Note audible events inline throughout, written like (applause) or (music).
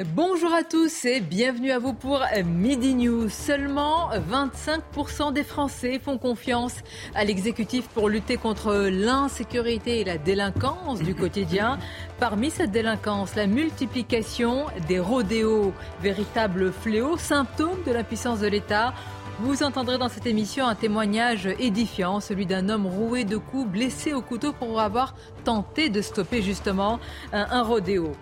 Bonjour à tous et bienvenue à vous pour Midi News. Seulement 25% des Français font confiance à l'exécutif pour lutter contre l'insécurité et la délinquance du quotidien. (laughs) Parmi cette délinquance, la multiplication des rodéos, véritable fléau, symptôme de la puissance de l'État. Vous entendrez dans cette émission un témoignage édifiant, celui d'un homme roué de coups, blessé au couteau pour avoir tenté de stopper justement un, un rodéo.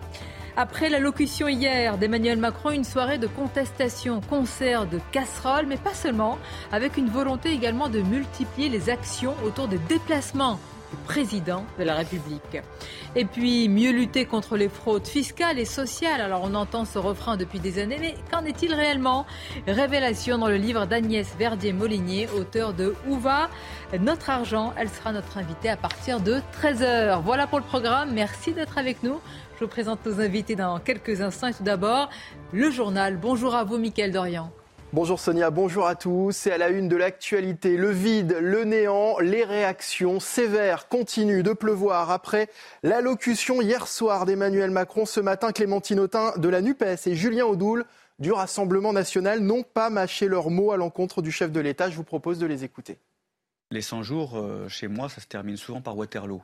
Après l'allocution hier d'Emmanuel Macron, une soirée de contestation, concert de casseroles, mais pas seulement, avec une volonté également de multiplier les actions autour des déplacements du président de la République. Et puis, mieux lutter contre les fraudes fiscales et sociales. Alors, on entend ce refrain depuis des années, mais qu'en est-il réellement? Révélation dans le livre d'Agnès Verdier-Molinier, auteur de Où va notre argent? Elle sera notre invitée à partir de 13h. Voilà pour le programme. Merci d'être avec nous. Je vous présente nos invités dans quelques instants. Tout d'abord, le journal. Bonjour à vous, Mickaël Dorian. Bonjour Sonia, bonjour à tous. C'est à la une de l'actualité. Le vide, le néant, les réactions sévères continuent de pleuvoir après l'allocution hier soir d'Emmanuel Macron. Ce matin, Clémentine Autain de la NUPES et Julien Audoul du Rassemblement national n'ont pas mâché leurs mots à l'encontre du chef de l'État. Je vous propose de les écouter. Les 100 jours, euh, chez moi, ça se termine souvent par Waterloo.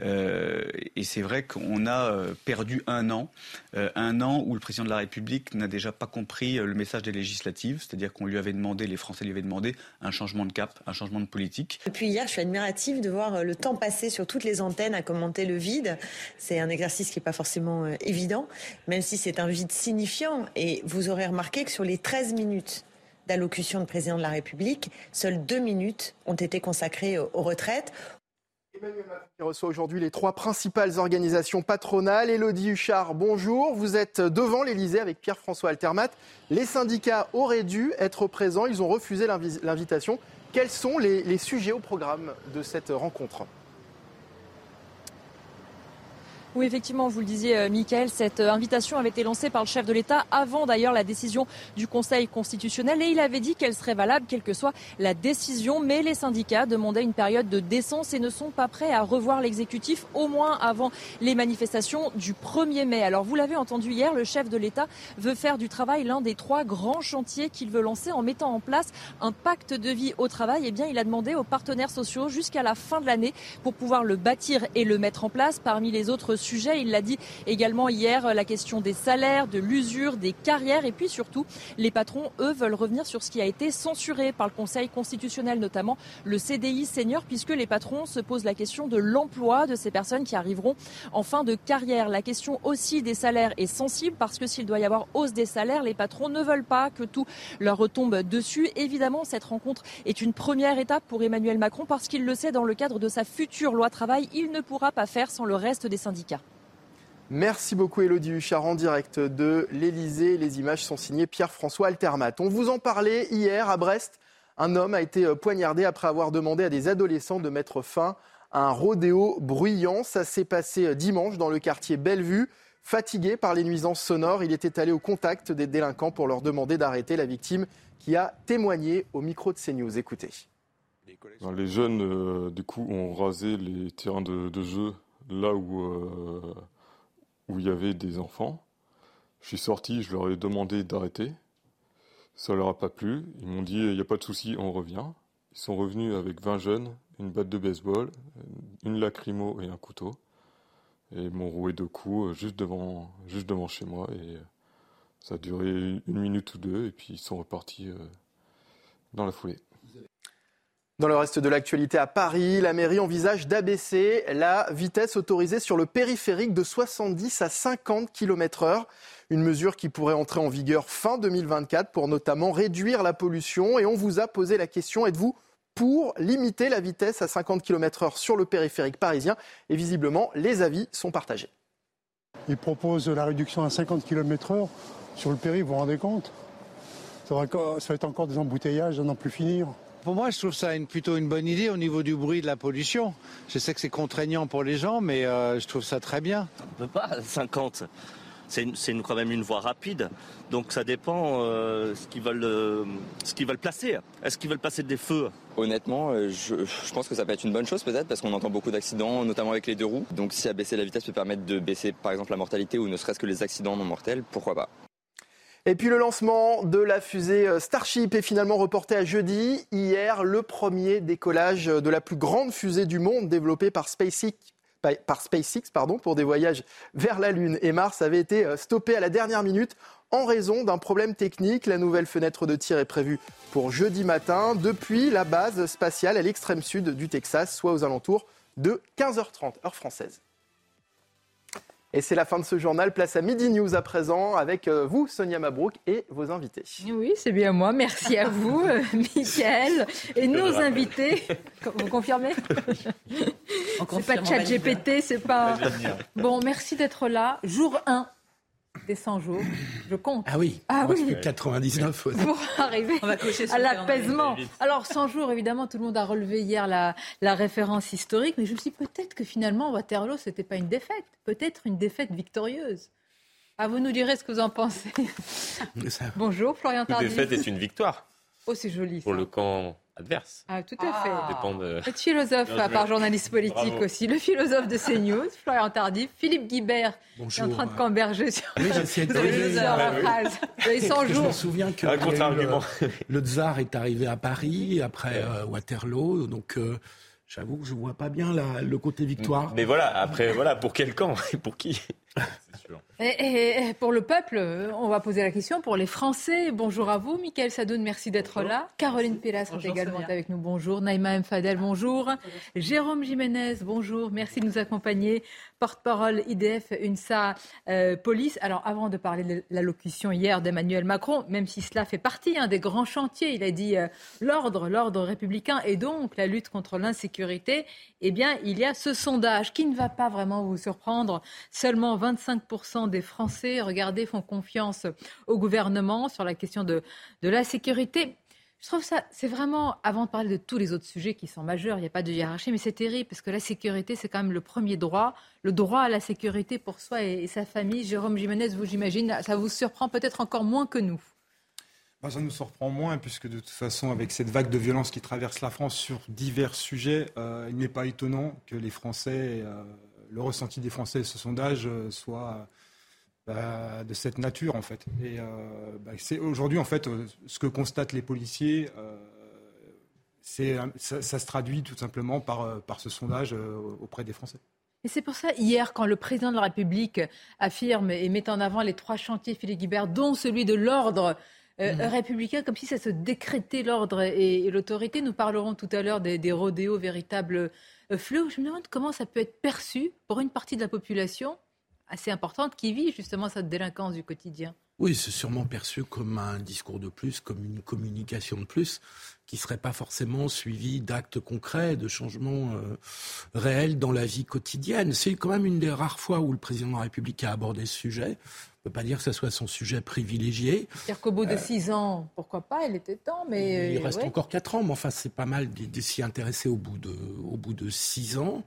Euh, et c'est vrai qu'on a euh, perdu un an, un an où le président de la République n'a déjà pas compris le message des législatives, c'est-à-dire qu'on lui avait demandé, les Français lui avaient demandé un changement de cap, un changement de politique. Depuis hier, je suis admirative de voir le temps passé sur toutes les antennes à commenter le vide. C'est un exercice qui n'est pas forcément évident, même si c'est un vide signifiant. Et vous aurez remarqué que sur les 13 minutes d'allocution de président de la République, seules deux minutes ont été consacrées aux retraites. Emmanuel reçoit aujourd'hui les trois principales organisations patronales. Elodie Huchard, bonjour. Vous êtes devant l'Elysée avec Pierre-François Altermat. Les syndicats auraient dû être présents. Ils ont refusé l'invitation. Quels sont les sujets au programme de cette rencontre? Oui, effectivement, vous le disiez, euh, Michael, cette euh, invitation avait été lancée par le chef de l'État avant d'ailleurs la décision du Conseil constitutionnel et il avait dit qu'elle serait valable quelle que soit la décision. Mais les syndicats demandaient une période de décence et ne sont pas prêts à revoir l'exécutif au moins avant les manifestations du 1er mai. Alors vous l'avez entendu hier, le chef de l'État veut faire du travail l'un des trois grands chantiers qu'il veut lancer en mettant en place un pacte de vie au travail. Eh bien, il a demandé aux partenaires sociaux jusqu'à la fin de l'année pour pouvoir le bâtir et le mettre en place. Parmi les autres Il l'a dit également hier, la question des salaires, de l'usure, des carrières et puis surtout, les patrons, eux, veulent revenir sur ce qui a été censuré par le Conseil constitutionnel, notamment le CDI senior, puisque les patrons se posent la question de l'emploi de ces personnes qui arriveront en fin de carrière. La question aussi des salaires est sensible parce que s'il doit y avoir hausse des salaires, les patrons ne veulent pas que tout leur retombe dessus. Évidemment, cette rencontre est une première étape pour Emmanuel Macron parce qu'il le sait dans le cadre de sa future loi travail, il ne pourra pas faire sans le reste des syndicats. Merci beaucoup Elodie Huchard en direct de l'Elysée. Les images sont signées Pierre-François Altermat. On vous en parlait hier à Brest. Un homme a été poignardé après avoir demandé à des adolescents de mettre fin à un rodéo bruyant. Ça s'est passé dimanche dans le quartier Bellevue. Fatigué par les nuisances sonores, il était allé au contact des délinquants pour leur demander d'arrêter la victime qui a témoigné au micro de CNews. Écoutez. Les jeunes, euh, du coup, ont rasé les terrains de, jeu là où, euh, où il y avait des enfants. Je suis sorti, je leur ai demandé d'arrêter. Ça leur a pas plu. Ils m'ont dit il n'y a pas de souci, on revient. Ils sont revenus avec 20 jeunes, une batte de baseball, une lacrymo et un couteau. Et ils m'ont roué deux coups juste devant, juste devant chez moi. Et ça a duré une minute ou deux. Et puis ils sont repartis dans la foulée. Dans le reste de l'actualité à Paris, la mairie envisage d'abaisser la vitesse autorisée sur le périphérique de 70 à 50 km heure. Une mesure qui pourrait entrer en vigueur fin 2024 pour notamment réduire la pollution. Et on vous a posé la question, êtes-vous pour limiter la vitesse à 50 km/h sur le périphérique parisien? Et visiblement, les avis sont partagés. Il propose la réduction à 50 km/h sur le périph', vous vous rendez compte? Ça va, être encore des embouteillages à n'en plus finir. Pour moi, je trouve ça plutôt une bonne idée au niveau du bruit, de la pollution. Je sais que c'est contraignant pour les gens, mais euh, je trouve ça très bien. On ne peut pas (laughs) 50 c'est quand même une voie rapide. Donc ça dépend euh, ce qu'ils veulent, euh, ce qu'ils veulent placer. Est-ce qu'ils veulent placer des feux? Honnêtement, euh, je, pense que ça peut être une bonne chose peut-être parce qu'on entend beaucoup d'accidents, notamment avec les deux roues. Donc si abaisser la vitesse peut permettre de baisser par exemple la mortalité ou ne serait-ce que les accidents non mortels, pourquoi pas? Et puis le lancement de la fusée Starship est finalement reporté à jeudi. Hier, le premier décollage de la plus grande fusée du monde développée par SpaceX pour des voyages vers la Lune et Mars avait été euh, stoppé à la dernière minute en raison d'un problème technique. La nouvelle fenêtre de tir est prévue pour jeudi matin depuis la base spatiale à l'extrême sud du Texas, soit aux alentours de 15h30 heure française. Et c'est la fin de ce journal. Place à Midi News à présent avec euh, vous, Sonia Mabrouk, et vos invités. Oui, c'est bien moi. Merci à vous, euh, (laughs) Mickaël. Et nos invités. Vous confirmez? C'est pas chat GPT, c'est pas. Bon, merci d'être là. Jour 1 des 100 jours. Je compte. Ah oui, ah oui. 99. Pour arriver à l'apaisement. Alors 100 jours, évidemment, tout le monde a relevé hier la, la référence historique, mais je me suis dit peut-être que finalement Waterloo, ce n'était pas une défaite, peut-être une défaite victorieuse. Ah, vous nous direz ce que vous en pensez. Bonjour, Florian Tardif. Une défaite est une victoire. Oh, c'est joli. Pour le camp adverse. Ah, tout à fait. Ah. Dépend de... philosophe, à part journaliste politique aussi. Le philosophe de CNews, (laughs) Florian Tardif. Philippe Guibert, qui est en train de camberger sur, oui, de la phrase. Je me souviens que le, tsar est arrivé à Paris après euh, Waterloo. Donc, euh, j'avoue que je ne vois pas bien le côté victoire. Mais voilà, après, voilà, pour quel camp et pour qui? Et, pour le peuple, on va poser la question pour les Français. Bonjour à vous, Michael Sadoun, merci d'être là. Caroline Pélas est également avec nous, bonjour. Naïma M. Fadel, bonjour. Jérôme Jiménez, bonjour, merci de nous accompagner. Porte-parole IDF, UNSA, euh, police. Alors, avant de parler de l'allocution hier d'Emmanuel Macron, même si cela fait partie hein, des grands chantiers, il a dit euh, l'ordre, l'ordre républicain et donc la lutte contre l'insécurité, eh bien, il y a ce sondage qui ne va pas vraiment vous surprendre. Seulement 25% des Français, regardez, font confiance au gouvernement sur la question de, de la sécurité. Je trouve ça, c'est vraiment, avant de parler de tous les autres sujets qui sont majeurs, il n'y a pas de hiérarchie, mais c'est terrible parce que la sécurité, c'est quand même le premier droit, le droit à la sécurité pour soi et, sa famille. Jérôme Jiménez, vous, j'imagine, ça vous surprend peut-être encore moins que nous. Bah, ça nous surprend moins, puisque de toute façon, avec cette vague de violence qui traverse la France sur divers sujets, euh, il n'est pas étonnant que les Français, euh, le ressenti des Français de ce sondage euh, soit bah, de cette nature en fait. Et euh, bah, c'est aujourd'hui en fait euh, ce que constatent les policiers. C'est, ça, se traduit tout simplement par, par ce sondage auprès des Français. Et c'est pour ça, hier, quand le président de la République affirme et met en avant les trois chantiers, Philippe Guibert, dont celui de l'ordre mmh. républicain, comme si ça se décrétait l'ordre et, l'autorité. Nous parlerons tout à l'heure des, des rodéos, véritables fléaux. Je me demande comment ça peut être perçu pour une partie de la population assez importante qui vit justement cette délinquance du quotidien. Oui, c'est sûrement perçu comme un discours de plus, comme une communication de plus, qui ne serait pas forcément suivi d'actes concrets, de changements euh, réels dans la vie quotidienne. C'est quand même une des rares fois où le président de la République a abordé ce sujet. On ne peut pas dire que ce soit son sujet privilégié. C'est-à-dire qu'au bout de euh, six ans, pourquoi pas, il était temps, mais... Il reste encore quatre ans, mais enfin, c'est pas mal de, s'y intéresser au bout, de, au bout de six ans.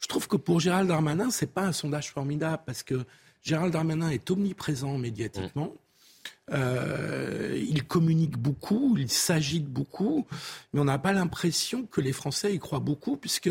Je trouve que pour Gérald Darmanin, c'est pas un sondage formidable parce que Gérald Darmanin est omniprésent médiatiquement. Mmh. Euh, il communique beaucoup, il s'agite beaucoup, mais on n'a pas l'impression que les Français y croient beaucoup, puisque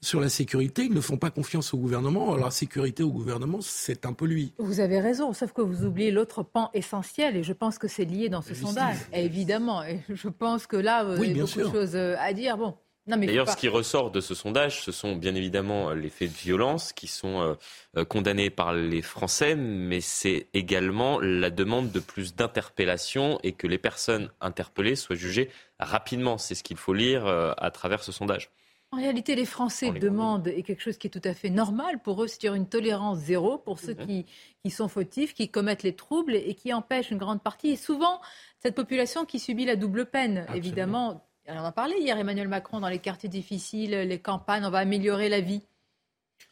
sur la sécurité, ils ne font pas confiance au gouvernement. Alors la sécurité au gouvernement, c'est un peu lui. Vous avez raison, sauf que vous oubliez l'autre pan essentiel, et je pense que c'est lié dans ce sondage. Évidemment, et je pense que là, vous avez beaucoup de choses à dire. Bon, D'ailleurs, ce qui ressort de ce sondage, ce sont bien évidemment les faits de violence qui sont euh, euh, condamnés par les Français, mais c'est également la demande de plus d'interpellation et que les personnes interpellées soient jugées rapidement. C'est ce qu'il faut lire euh, à travers ce sondage. En réalité, les Français demandent, et quelque chose qui est tout à fait normal pour eux, c'est une tolérance zéro pour ceux mhm. qui, qui sont fautifs, qui commettent les troubles et qui empêchent une grande partie. Et souvent, cette population qui subit la double peine, évidemment, on en a parlé hier, Emmanuel Macron, dans les quartiers difficiles, les campagnes, on va améliorer la vie.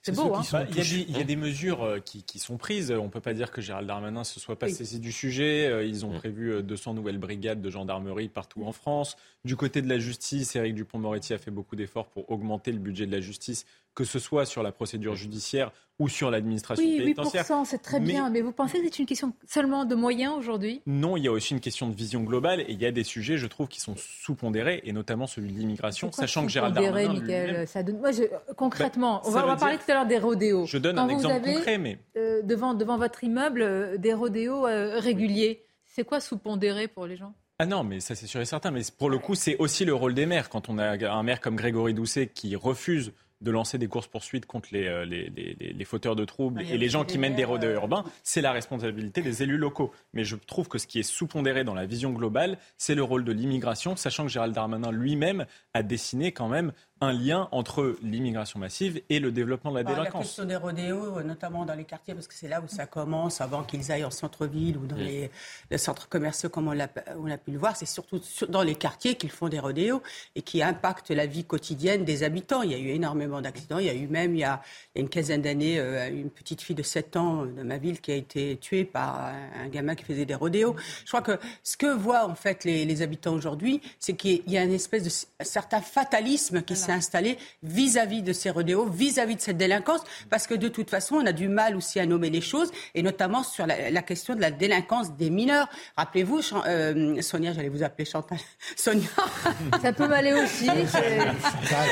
C'est beau, hein bah, il, y a des, mesures euh, qui, sont prises. On ne peut pas dire que Gérald Darmanin se soit pas saisi du sujet. Euh, ils ont prévu 200 euh, nouvelles brigades de gendarmerie partout en France. Du côté de la justice, Éric Dupont-Moretti a fait beaucoup d'efforts pour augmenter le budget de la justice, que ce soit sur la procédure judiciaire ou sur l'administration oui, pénitentiaire. 8%, c'est très bien, mais vous pensez que c'est une question seulement de moyens aujourd'hui? Non, il y a aussi une question de vision globale et il y a des sujets, je trouve, qui sont sous-pondérés, et notamment celui de l'immigration, sachant que Gérald Darmanin... Michael, ça donne... Moi, concrètement, on, va, parler tout à l'heure des rodéos. Je donne un exemple concret, mais... Euh, devant, devant votre immeuble, euh, des rodéos euh, réguliers, c'est quoi sous-pondéré pour les gens? Ah non, mais ça c'est sûr et certain. Mais pour le coup, c'est aussi le rôle des maires. Quand on a un maire comme Grégory Doucet qui refuse de lancer des courses-poursuites contre les, euh, les, les, les, fauteurs de troubles ah, et les gens qui mènent des rodéos urbains, c'est la responsabilité des élus locaux. Mais je trouve que ce qui est sous-pondéré dans la vision globale, c'est le rôle de l'immigration, sachant que Gérald Darmanin lui-même a dessiné quand même un lien entre l'immigration massive et le développement de la délinquance. La question des rodéos, notamment dans les quartiers, parce que c'est là où ça commence, avant qu'ils aillent en centre-ville ou dans les, centres commerciaux, comme on a, on a pu le voir, c'est surtout dans les quartiers qu'ils font des rodéos et qui impactent la vie quotidienne des habitants. Il y a eu énormément d'accidents. Il y a eu même, il y a, une quinzaine d'années, euh, une petite fille de 7 ans de ma ville qui a été tuée par un gamin qui faisait des rodéos. Je crois que ce que voient en fait les, habitants aujourd'hui, c'est qu'il y a une espèce de un certain fatalisme qui installé vis-à-vis de ces rodéos, vis-à-vis de cette délinquance, parce que de toute façon, on a du mal aussi à nommer les choses, et notamment sur la, question de la délinquance des mineurs. Rappelez-vous, euh, Sonia, j'allais vous appeler Chantal. (laughs) Sonia. Ça peut m'aller aussi.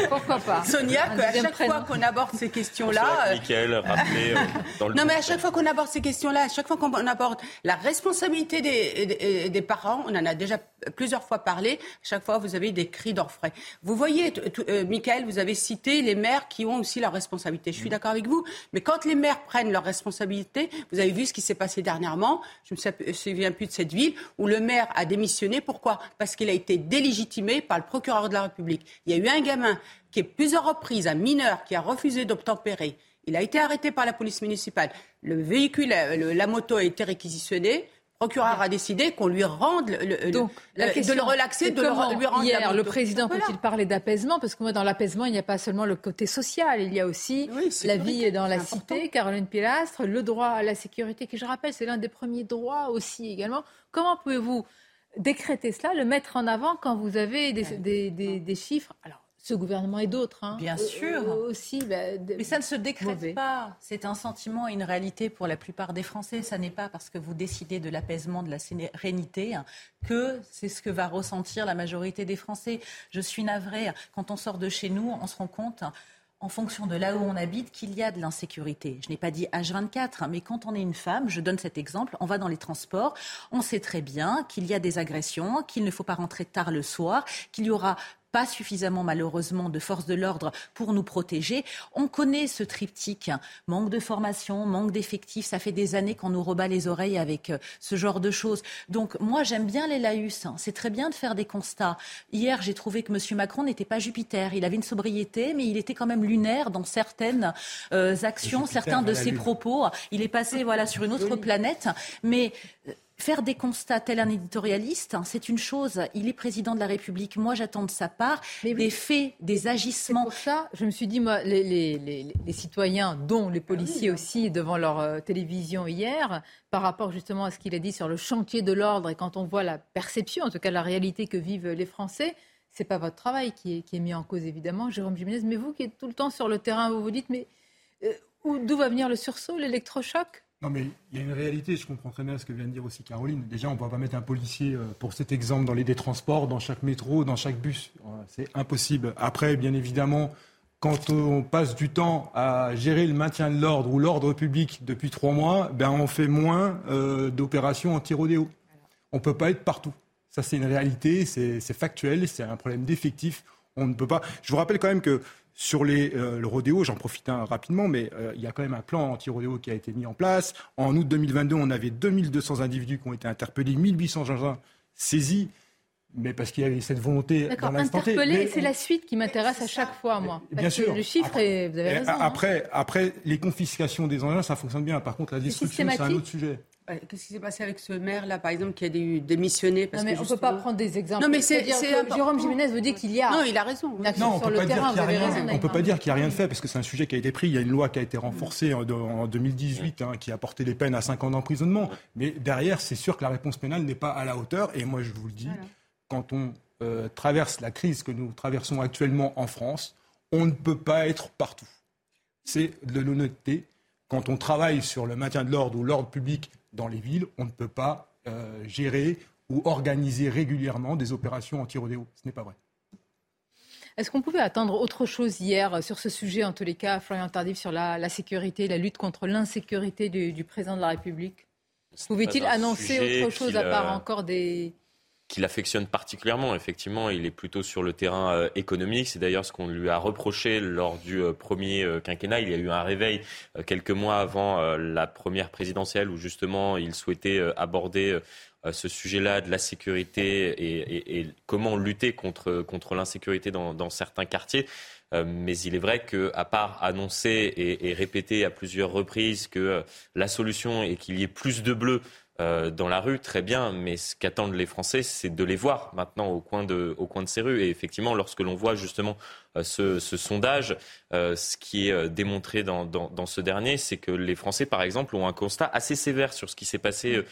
Pourquoi pas Sonia, qu'à chaque fois qu'on aborde ces questions-là. Michael, rappelez, euh, (laughs) dans le Non, mais à chaque fois qu'on aborde ces questions-là, à chaque fois qu'on aborde la responsabilité des, des, parents, on en a déjà plusieurs fois parlé. À chaque fois, vous avez des cris d'orfraie. Vous voyez, euh, Michael, vous avez cité les maires qui ont aussi leurs responsabilités. Je suis d'accord avec vous, mais quand les maires prennent leurs responsabilités, vous avez vu ce qui s'est passé dernièrement, je ne me souviens plus de cette ville, où le maire a démissionné. Pourquoi? Parce qu'il a été délégitimé par le procureur de la République. Il y a eu un gamin qui, est plusieurs reprises, un mineur, qui a refusé d'obtempérer. Il a été arrêté par la police municipale. Le véhicule, la moto a été réquisitionnée procureur a décidé qu'on lui rende le, Donc, la question, de le relaxer, de le, lui rendre hier, le président peut-il parler d'apaisement? Parce que moi, dans l'apaisement, il n'y a pas seulement le côté social, il y a aussi la vie dans la cité. Caroline Pilastre, le droit à la sécurité, qui je rappelle, c'est l'un des premiers droits aussi également. Comment pouvez-vous décréter cela, le mettre en avant quand vous avez des, des, des chiffres? Alors, ce gouvernement et d'autres. Hein. Bien sûr. aussi, bah, Mais ça ne se décrète pas. C'est un sentiment et une réalité pour la plupart des Français. Ça n'est pas parce que vous décidez de l'apaisement, de la sérénité, hein, que c'est ce que va ressentir la majorité des Français. Je suis navrée. Quand on sort de chez nous, on se rend compte en fonction de là où on habite, qu'il y a de l'insécurité. Je n'ai pas dit H24, hein, mais quand on est une femme, je donne cet exemple, on va dans les transports, on sait très bien qu'il y a des agressions, qu'il ne faut pas rentrer tard le soir, qu'il y aura pas suffisamment malheureusement de forces de l'ordre pour nous protéger. On connaît ce triptyque, manque de formation, manque d'effectifs, ça fait des années qu'on nous rebat les oreilles avec euh, ce genre de choses. Donc moi j'aime bien les laïus, hein. c'est très bien de faire des constats. Hier j'ai trouvé que M. Macron n'était pas Jupiter, il avait une sobriété mais il était quand même lunaire dans certaines euh, actions, certains de ses propos. Il est passé voilà sur une autre planète, mais euh, Faire des constats tel un éditorialiste, hein, c'est une chose. Il est président de la République. Moi, j'attends de sa part des faits, des agissements. Pour ça, je me suis dit, moi, les, citoyens, dont les policiers aussi, devant leur euh, télévision hier, par rapport justement à ce qu'il a dit sur le chantier de l'ordre, et quand on voit la perception, en tout cas la réalité que vivent les Français, c'est pas votre travail qui est, mis en cause, évidemment, Jérôme Jiménez, mais vous qui êtes tout le temps sur le terrain, vous vous dites, mais euh, d'où va venir le sursaut, l'électrochoc? Non, mais il y a une réalité, je comprends très bien ce que vient de dire aussi Caroline. Déjà, on ne va pas mettre un policier, euh, pour cet exemple, dans les transports, dans chaque métro, dans chaque bus. C'est impossible. Après, bien évidemment, quand on passe du temps à gérer le maintien de l'ordre ou l'ordre public depuis trois mois, ben on fait moins euh, d'opérations anti-rodéo. On ne peut pas être partout. Ça, c'est une réalité, c'est factuel, c'est un problème d'effectif. On ne peut pas. Je vous rappelle quand même que sur les, euh, le rodéo, j'en profite rapidement, mais euh, il y a quand même un plan anti-rodéo qui a été mis en place. En août 2022, on avait 2200 individus qui ont été interpellés, 1800 engins saisis mais parce qu'il y avait cette volonté dans l'instant Interpellé, c'est la suite qui m'intéresse à chaque fois, moi. bien sûr. Le chiffre, après, et vous avez raison. Hein. Après, après, les confiscations des engins, ça fonctionne bien. Par contre, la destruction, c'est un autre sujet. Qu'est-ce qui s'est passé avec ce maire-là, par exemple, qui a démissionné parce non, mais que on ne peut pas prendre des exemples. Non, mais c'est Jérôme Jiménez vous dit qu'il y a. Non, il a raison. non, on sur le terrain, vous avez raison. On ne peut pas dire qu'il n'y a rien de fait parce que c'est un sujet qui a été pris. Il y a une loi qui a été renforcée en, 2018 hein, qui a porté les peines à 5 ans d'emprisonnement. Mais derrière, c'est sûr que la réponse pénale n'est pas à la hauteur. Et moi, je vous le dis, quand on euh, traverse la crise que nous traversons actuellement en France, on ne peut pas être partout. C'est de l'honnêteté. Quand on travaille sur le maintien de l'ordre ou l'ordre public dans les villes, on ne peut pas euh, gérer ou organiser régulièrement des opérations anti-rodéo. Ce n'est pas vrai. Est-ce qu'on pouvait attendre autre chose hier euh, sur ce sujet, en tous les cas, Florian Tardif, sur la, sécurité, la lutte contre l'insécurité du, président de la République? Pouvait-il annoncer autre chose à part encore des, qu'il affectionne particulièrement. Effectivement, il est plutôt sur le terrain euh, économique. C'est d'ailleurs ce qu'on lui a reproché lors du euh, premier euh, quinquennat. Il y a eu un réveil quelques mois avant la première présidentielle où justement il souhaitait aborder ce sujet-là de la sécurité et, comment lutter contre, contre l'insécurité dans, certains quartiers. mais il est vrai qu'à part annoncer et, et, répéter à plusieurs reprises que la solution est qu'il y ait plus de bleus euh, dans la rue, très bien, mais ce qu'attendent les Français, c'est de les voir maintenant au coin de, au coin de ces rues. Et effectivement, lorsque l'on voit justement euh, ce, sondage, euh, ce qui est démontré dans, dans, ce dernier, c'est que les Français, par exemple, ont un constat assez sévère sur ce qui s'est passé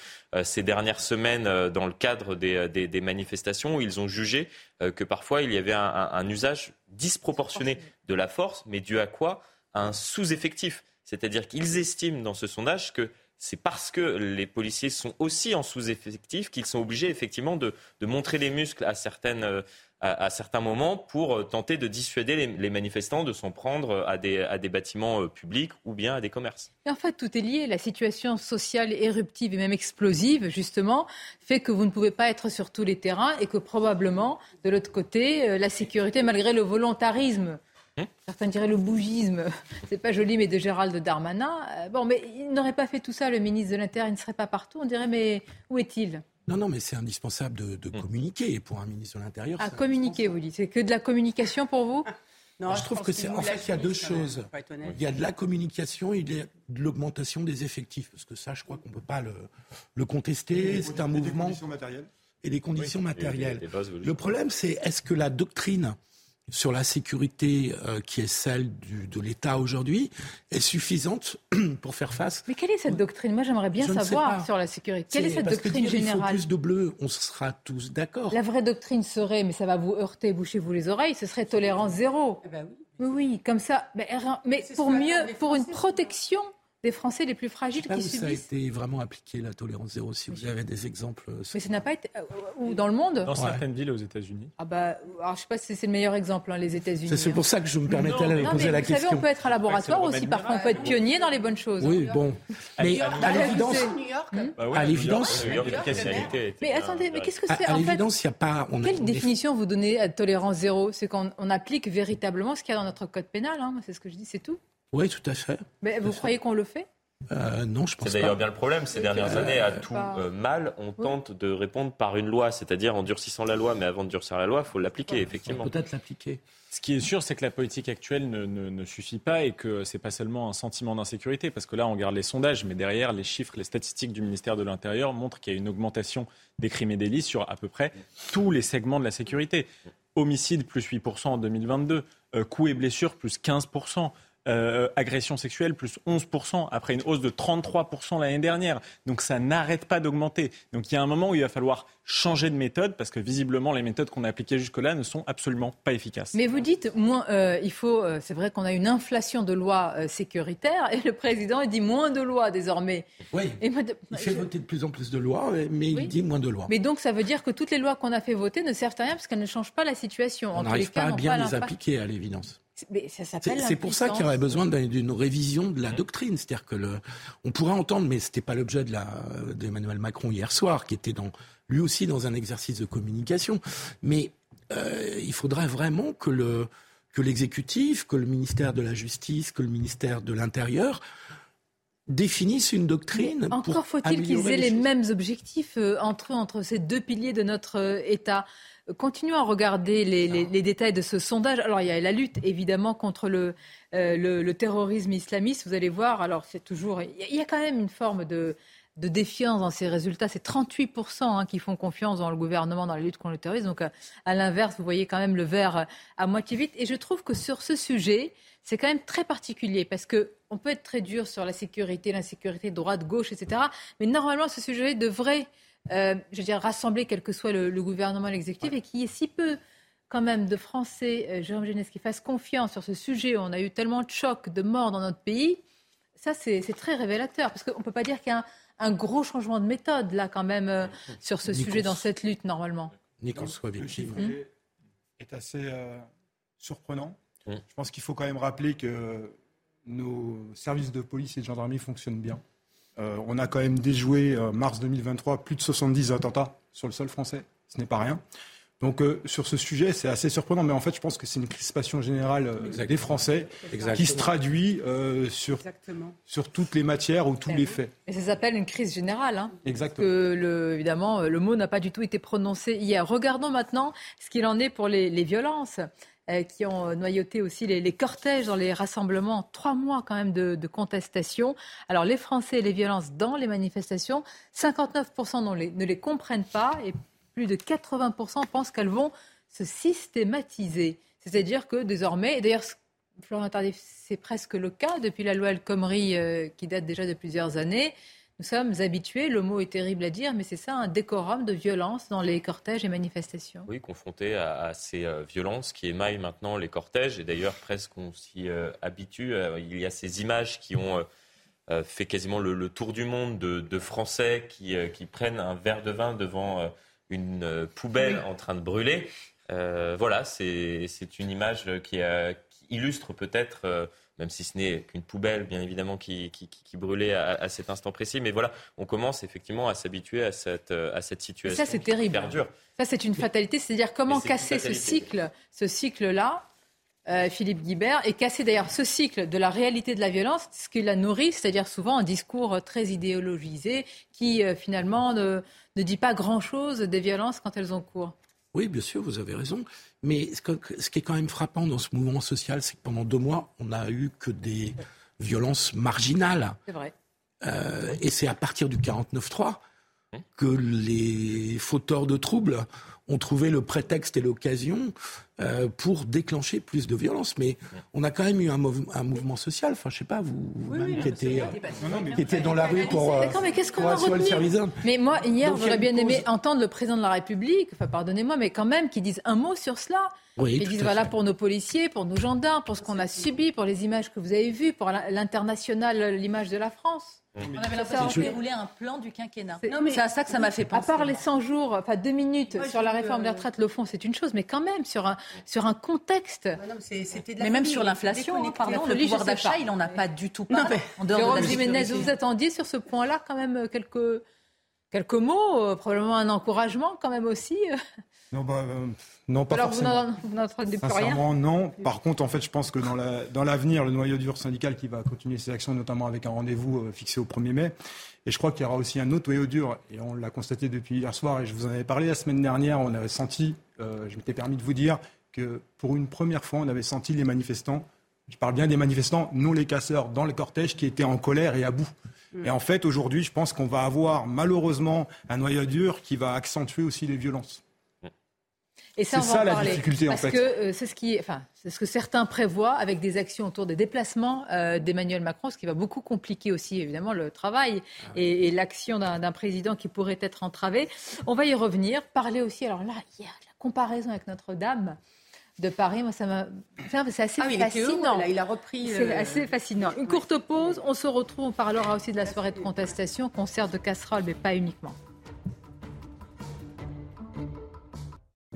ces dernières semaines dans le cadre des, des, manifestations, où ils ont jugé que parfois il y avait un, un usage disproportionné de la force, mais dû à quoi? À un sous-effectif. C'est-à-dire qu'ils estiment dans ce sondage que c'est parce que les policiers sont aussi en sous-effectif qu'ils sont obligés effectivement de, montrer les muscles à, euh, certains moments pour euh, tenter de dissuader les, manifestants de s'en prendre à des, à des bâtiments euh, publics ou bien à des commerces. En fait, tout est lié. La situation sociale éruptive et même explosive, justement, fait que vous ne pouvez pas être sur tous les terrains et que probablement, de l'autre côté, la sécurité, malgré le volontarisme Certains diraient le bougisme, (laughs) c'est pas joli, mais de Gérald Darmanin. Euh, bon, mais il n'aurait pas fait tout ça, le ministre de l'Intérieur, il ne serait pas partout. On dirait, mais où est-il? Non, non, mais c'est indispensable de, hum. communiquer pour un ministre de l'Intérieur. À communiquer, vous dites. C'est que de la communication pour vous? (laughs) Non, je, trouve que c'est. En fait, il y a deux choses. Il y a de la communication et il y a de l'augmentation des effectifs. Parce que ça, je crois qu'on ne peut pas le, le contester. C'est un mouvement. Et les conditions matérielles. Et les conditions matérielles. le problème, c'est est-ce que la doctrine sur la sécurité euh, qui est celle de l'État aujourd'hui est suffisante (clears throat) pour faire face. Mais quelle est cette doctrine? Moi, j'aimerais bien savoir sur la sécurité. Quelle est, cette doctrine générale Il faut plus de bleu, on sera tous d'accord. La vraie doctrine serait, mais ça va vous heurter, bouchez-vous les oreilles, ce serait tolérance zéro. Eh ben oui. oui. comme ça. Mais, mais pour mieux, pour une protection des Français les plus fragiles qui subissent. Ça a été vraiment appliqué la tolérance zéro. Si vous avez des exemples. Euh, Mais ça n'a pas été euh, ou dans le monde. Dans certaines villes aux États-Unis. Ah bah, alors je sais pas si c'est le meilleur exemple, hein, les États-Unis. C'est pour ça que je me permettais de poser la question. Vous savez, on peut être un laboratoire aussi. Parfois, on peut être pionnier dans les bonnes choses. Oui, bon. Mais à l'évidence, à l'évidence, mais attendez, mais qu'est-ce que c'est À l'évidence, il n'y a pas. Quelle définition vous donnez à tolérance zéro? C'est qu'on applique véritablement ce qu'il y a dans notre code pénal. Hein. C'est ce que je dis, c'est tout. Oui, tout à fait. Mais vous croyez qu'on le fait? Euh, non, je pense C'est d'ailleurs bien le problème. Ces dernières années, à tout euh, mal, on tente de répondre par une loi, c'est-à-dire en durcissant la loi. Mais avant de durcir la loi, il faut l'appliquer, effectivement. Peut-être l'appliquer. Ce qui est sûr, c'est que la politique actuelle ne, suffit pas et que c'est pas seulement un sentiment d'insécurité, parce que là, on regarde les sondages, mais derrière, les chiffres, les statistiques du ministère de l'Intérieur montrent qu'il y a une augmentation des crimes et délits sur à peu près tous les segments de la sécurité. Homicide plus 8% en 2022, euh, coups et blessures plus 15%. Euh, agression sexuelle plus 11%, après une hausse de 33% l'année dernière. Donc ça n'arrête pas d'augmenter. Donc il y a un moment où il va falloir changer de méthode, parce que visiblement les méthodes qu'on a appliquées jusque-là ne sont absolument pas efficaces. Mais vous dites, moins, euh, il faut, euh, c'est vrai qu'on a une inflation de lois sécuritaires, et le président dit moins de lois désormais. Oui, il fait voter de plus en plus de lois, mais il dit moins de lois. Mais donc ça veut dire que toutes les lois qu'on a fait voter ne servent à rien, parce qu'elles ne changent pas la situation. On n'arrive pas à bien les appliquer, à l'évidence. C'est pour ça qu'il y aurait besoin d'une révision de la doctrine. C'est-à-dire que le, on pourrait entendre, mais c'était pas l'objet de d'Emmanuel Macron hier soir, qui était dans, lui aussi dans un exercice de communication. Mais euh, il faudrait vraiment que le que l'exécutif, que le ministère de la Justice, que le ministère de l'Intérieur définissent une doctrine. encore faut-il qu'ils aient les, mêmes objectifs euh, entre entre ces deux piliers de notre euh, État. Continuons à regarder les, détails de ce sondage. Alors, il y a la lutte, évidemment, contre le, euh, le, terrorisme islamiste. Vous allez voir, alors, c'est toujours. Il y a quand même une forme de. de défiance dans ces résultats. C'est 38% hein, qui font confiance dans le gouvernement dans la lutte contre le terrorisme. Donc, à l'inverse, vous voyez quand même le verre à moitié vide. Et je trouve que sur ce sujet, c'est quand même très particulier parce que on peut être très dur sur la sécurité, l'insécurité, droite, gauche, etc. Mais normalement, ce sujet devrait, euh, je veux dire, rassembler quel que soit le, gouvernement, l'exécutif, et qu'il y ait si peu quand même de Français, euh, Jérôme Génès, qui fassent confiance sur ce sujet. Où on a eu tellement de chocs, de morts dans notre pays. Ça, c'est très révélateur parce qu'on ne peut pas dire qu'il y a un, gros changement de méthode là quand même euh, (laughs) sur ce sujet dans cette lutte normalement. Ni qu'on soit victime. Le est assez surprenant. Je pense qu'il faut quand même rappeler que nos services de police et de gendarmerie fonctionnent bien. Euh, on a quand même déjoué, euh, mars 2023, plus de 70 attentats sur le sol français. Ce n'est pas rien. Donc euh, sur ce sujet, c'est assez surprenant, mais en fait, je pense que c'est une crispation générale des Français qui se traduit sur, sur toutes les matières ou tous les faits. Et ça s'appelle une crise générale. Hein, Exactement. que le, évidemment, le mot n'a pas du tout été prononcé hier. Regardons maintenant ce qu'il en est pour les, les violences. Euh, qui ont noyauté aussi les, cortèges dans les rassemblements. Trois mois quand même de, contestation. Alors les Français et les violences dans les manifestations, 59% ne les comprennent pas et plus de 80% pensent qu'elles vont se systématiser. C'est-à-dire que désormais, et d'ailleurs Florent Tardif, c'est presque le cas depuis la loi El Khomri euh, qui date déjà de plusieurs années. Nous sommes habitués, le mot est terrible à dire, mais c'est ça, un décorum de violence dans les cortèges et manifestations. Oui, confronté à, ces euh, violences qui émaillent maintenant les cortèges, et d'ailleurs presque on s'y euh, habitue. Euh, il y a ces images qui ont fait quasiment le, tour du monde de, Français qui, prennent un verre de vin devant une poubelle en train de brûler. voilà, c'est une image qui, qui illustre peut-être même si ce n'est qu'une poubelle, bien évidemment, qui, brûlait à, cet instant précis. Mais voilà, on commence effectivement à s'habituer à cette, à cette situation. ça, c'est terrible. Ça, c'est une fatalité. C'est-à-dire comment casser ce cycle, ce cycle-là, euh, Philippe Guibert, et casser d'ailleurs ce cycle de la réalité de la violence, ce qui la nourrit, c'est-à-dire souvent un discours très idéologisé qui euh, finalement ne, ne dit pas grand-chose des violences quand elles ont cours. Oui, bien sûr, vous avez raison. Mais ce qui est quand même frappant dans ce mouvement social, c'est que pendant deux mois, on n'a eu que des violences marginales. C'est vrai. Euh, et c'est à partir du 49-3 que les fauteurs de troubles ont trouvé le prétexte et l'occasion euh, pour déclencher plus de violence. Mais on a quand même eu un, mouvement social, enfin je sais pas, vous, même qui étiez dans la rue pour, euh, mais qu'est-ce qu'on a Mais moi, hier, j'aurais bien aimé entendre le président de la République, enfin pardonnez-moi, mais quand même, qui dise un mot sur cela. Oui, Ils disent voilà pour nos policiers, pour nos gendarmes, pour ce qu'on a subi, pour les images que vous avez vues, pour l'international, l'image de la France. On avait l'impression de dérouler un plan du quinquennat. C'est à ça que ça m'a fait penser. À part les 100 jours, enfin deux minutes sur la réforme des retraites, le fond, c'est une chose, mais quand même sur un, sur un contexte. Mais même sur l'inflation, pardon, le pouvoir d'achat, il n'en a pas du tout parlé. Jérôme Jiménez, vous attendiez sur ce point-là quand même quelques, quelques mots, euh, probablement un encouragement quand même aussi euh. Non, bah, euh, non, pas Alors forcément. vous n'entendez plus rien non. Par contre, en fait, je pense que dans l'avenir, le noyau dur syndical qui va continuer ses actions, notamment avec un rendez-vous euh, fixé au 1er mai. Et je crois qu'il y aura aussi un autre noyau dur, et on l'a constaté depuis hier soir, et je vous en avais parlé la semaine dernière, on avait senti, je m'étais permis de vous dire, que pour une première fois, on avait senti les manifestants, je parle bien des manifestants, non les casseurs, dans le cortège, qui étaient en colère et à bout. Mm. Et en fait, aujourd'hui, je pense qu'on va avoir malheureusement un noyau dur qui va accentuer aussi les violences. Et ça, on va en parler. parce que euh, c'est ce qui, enfin, c'est ce que certains prévoient avec des actions autour des déplacements euh, d'Emmanuel Macron, ce qui va beaucoup compliquer aussi évidemment le travail ah et, l'action d'un président qui pourrait être entravé. On va y revenir. Parler aussi, alors là, hier, la comparaison avec Notre-Dame de Paris, moi ça m'a, c'est assez ah fascinant. il a repris. C'est euh, assez fascinant. Une courte pause. On se retrouve. On parlera aussi de la soirée de contestation, concert de casseroles, mais pas uniquement.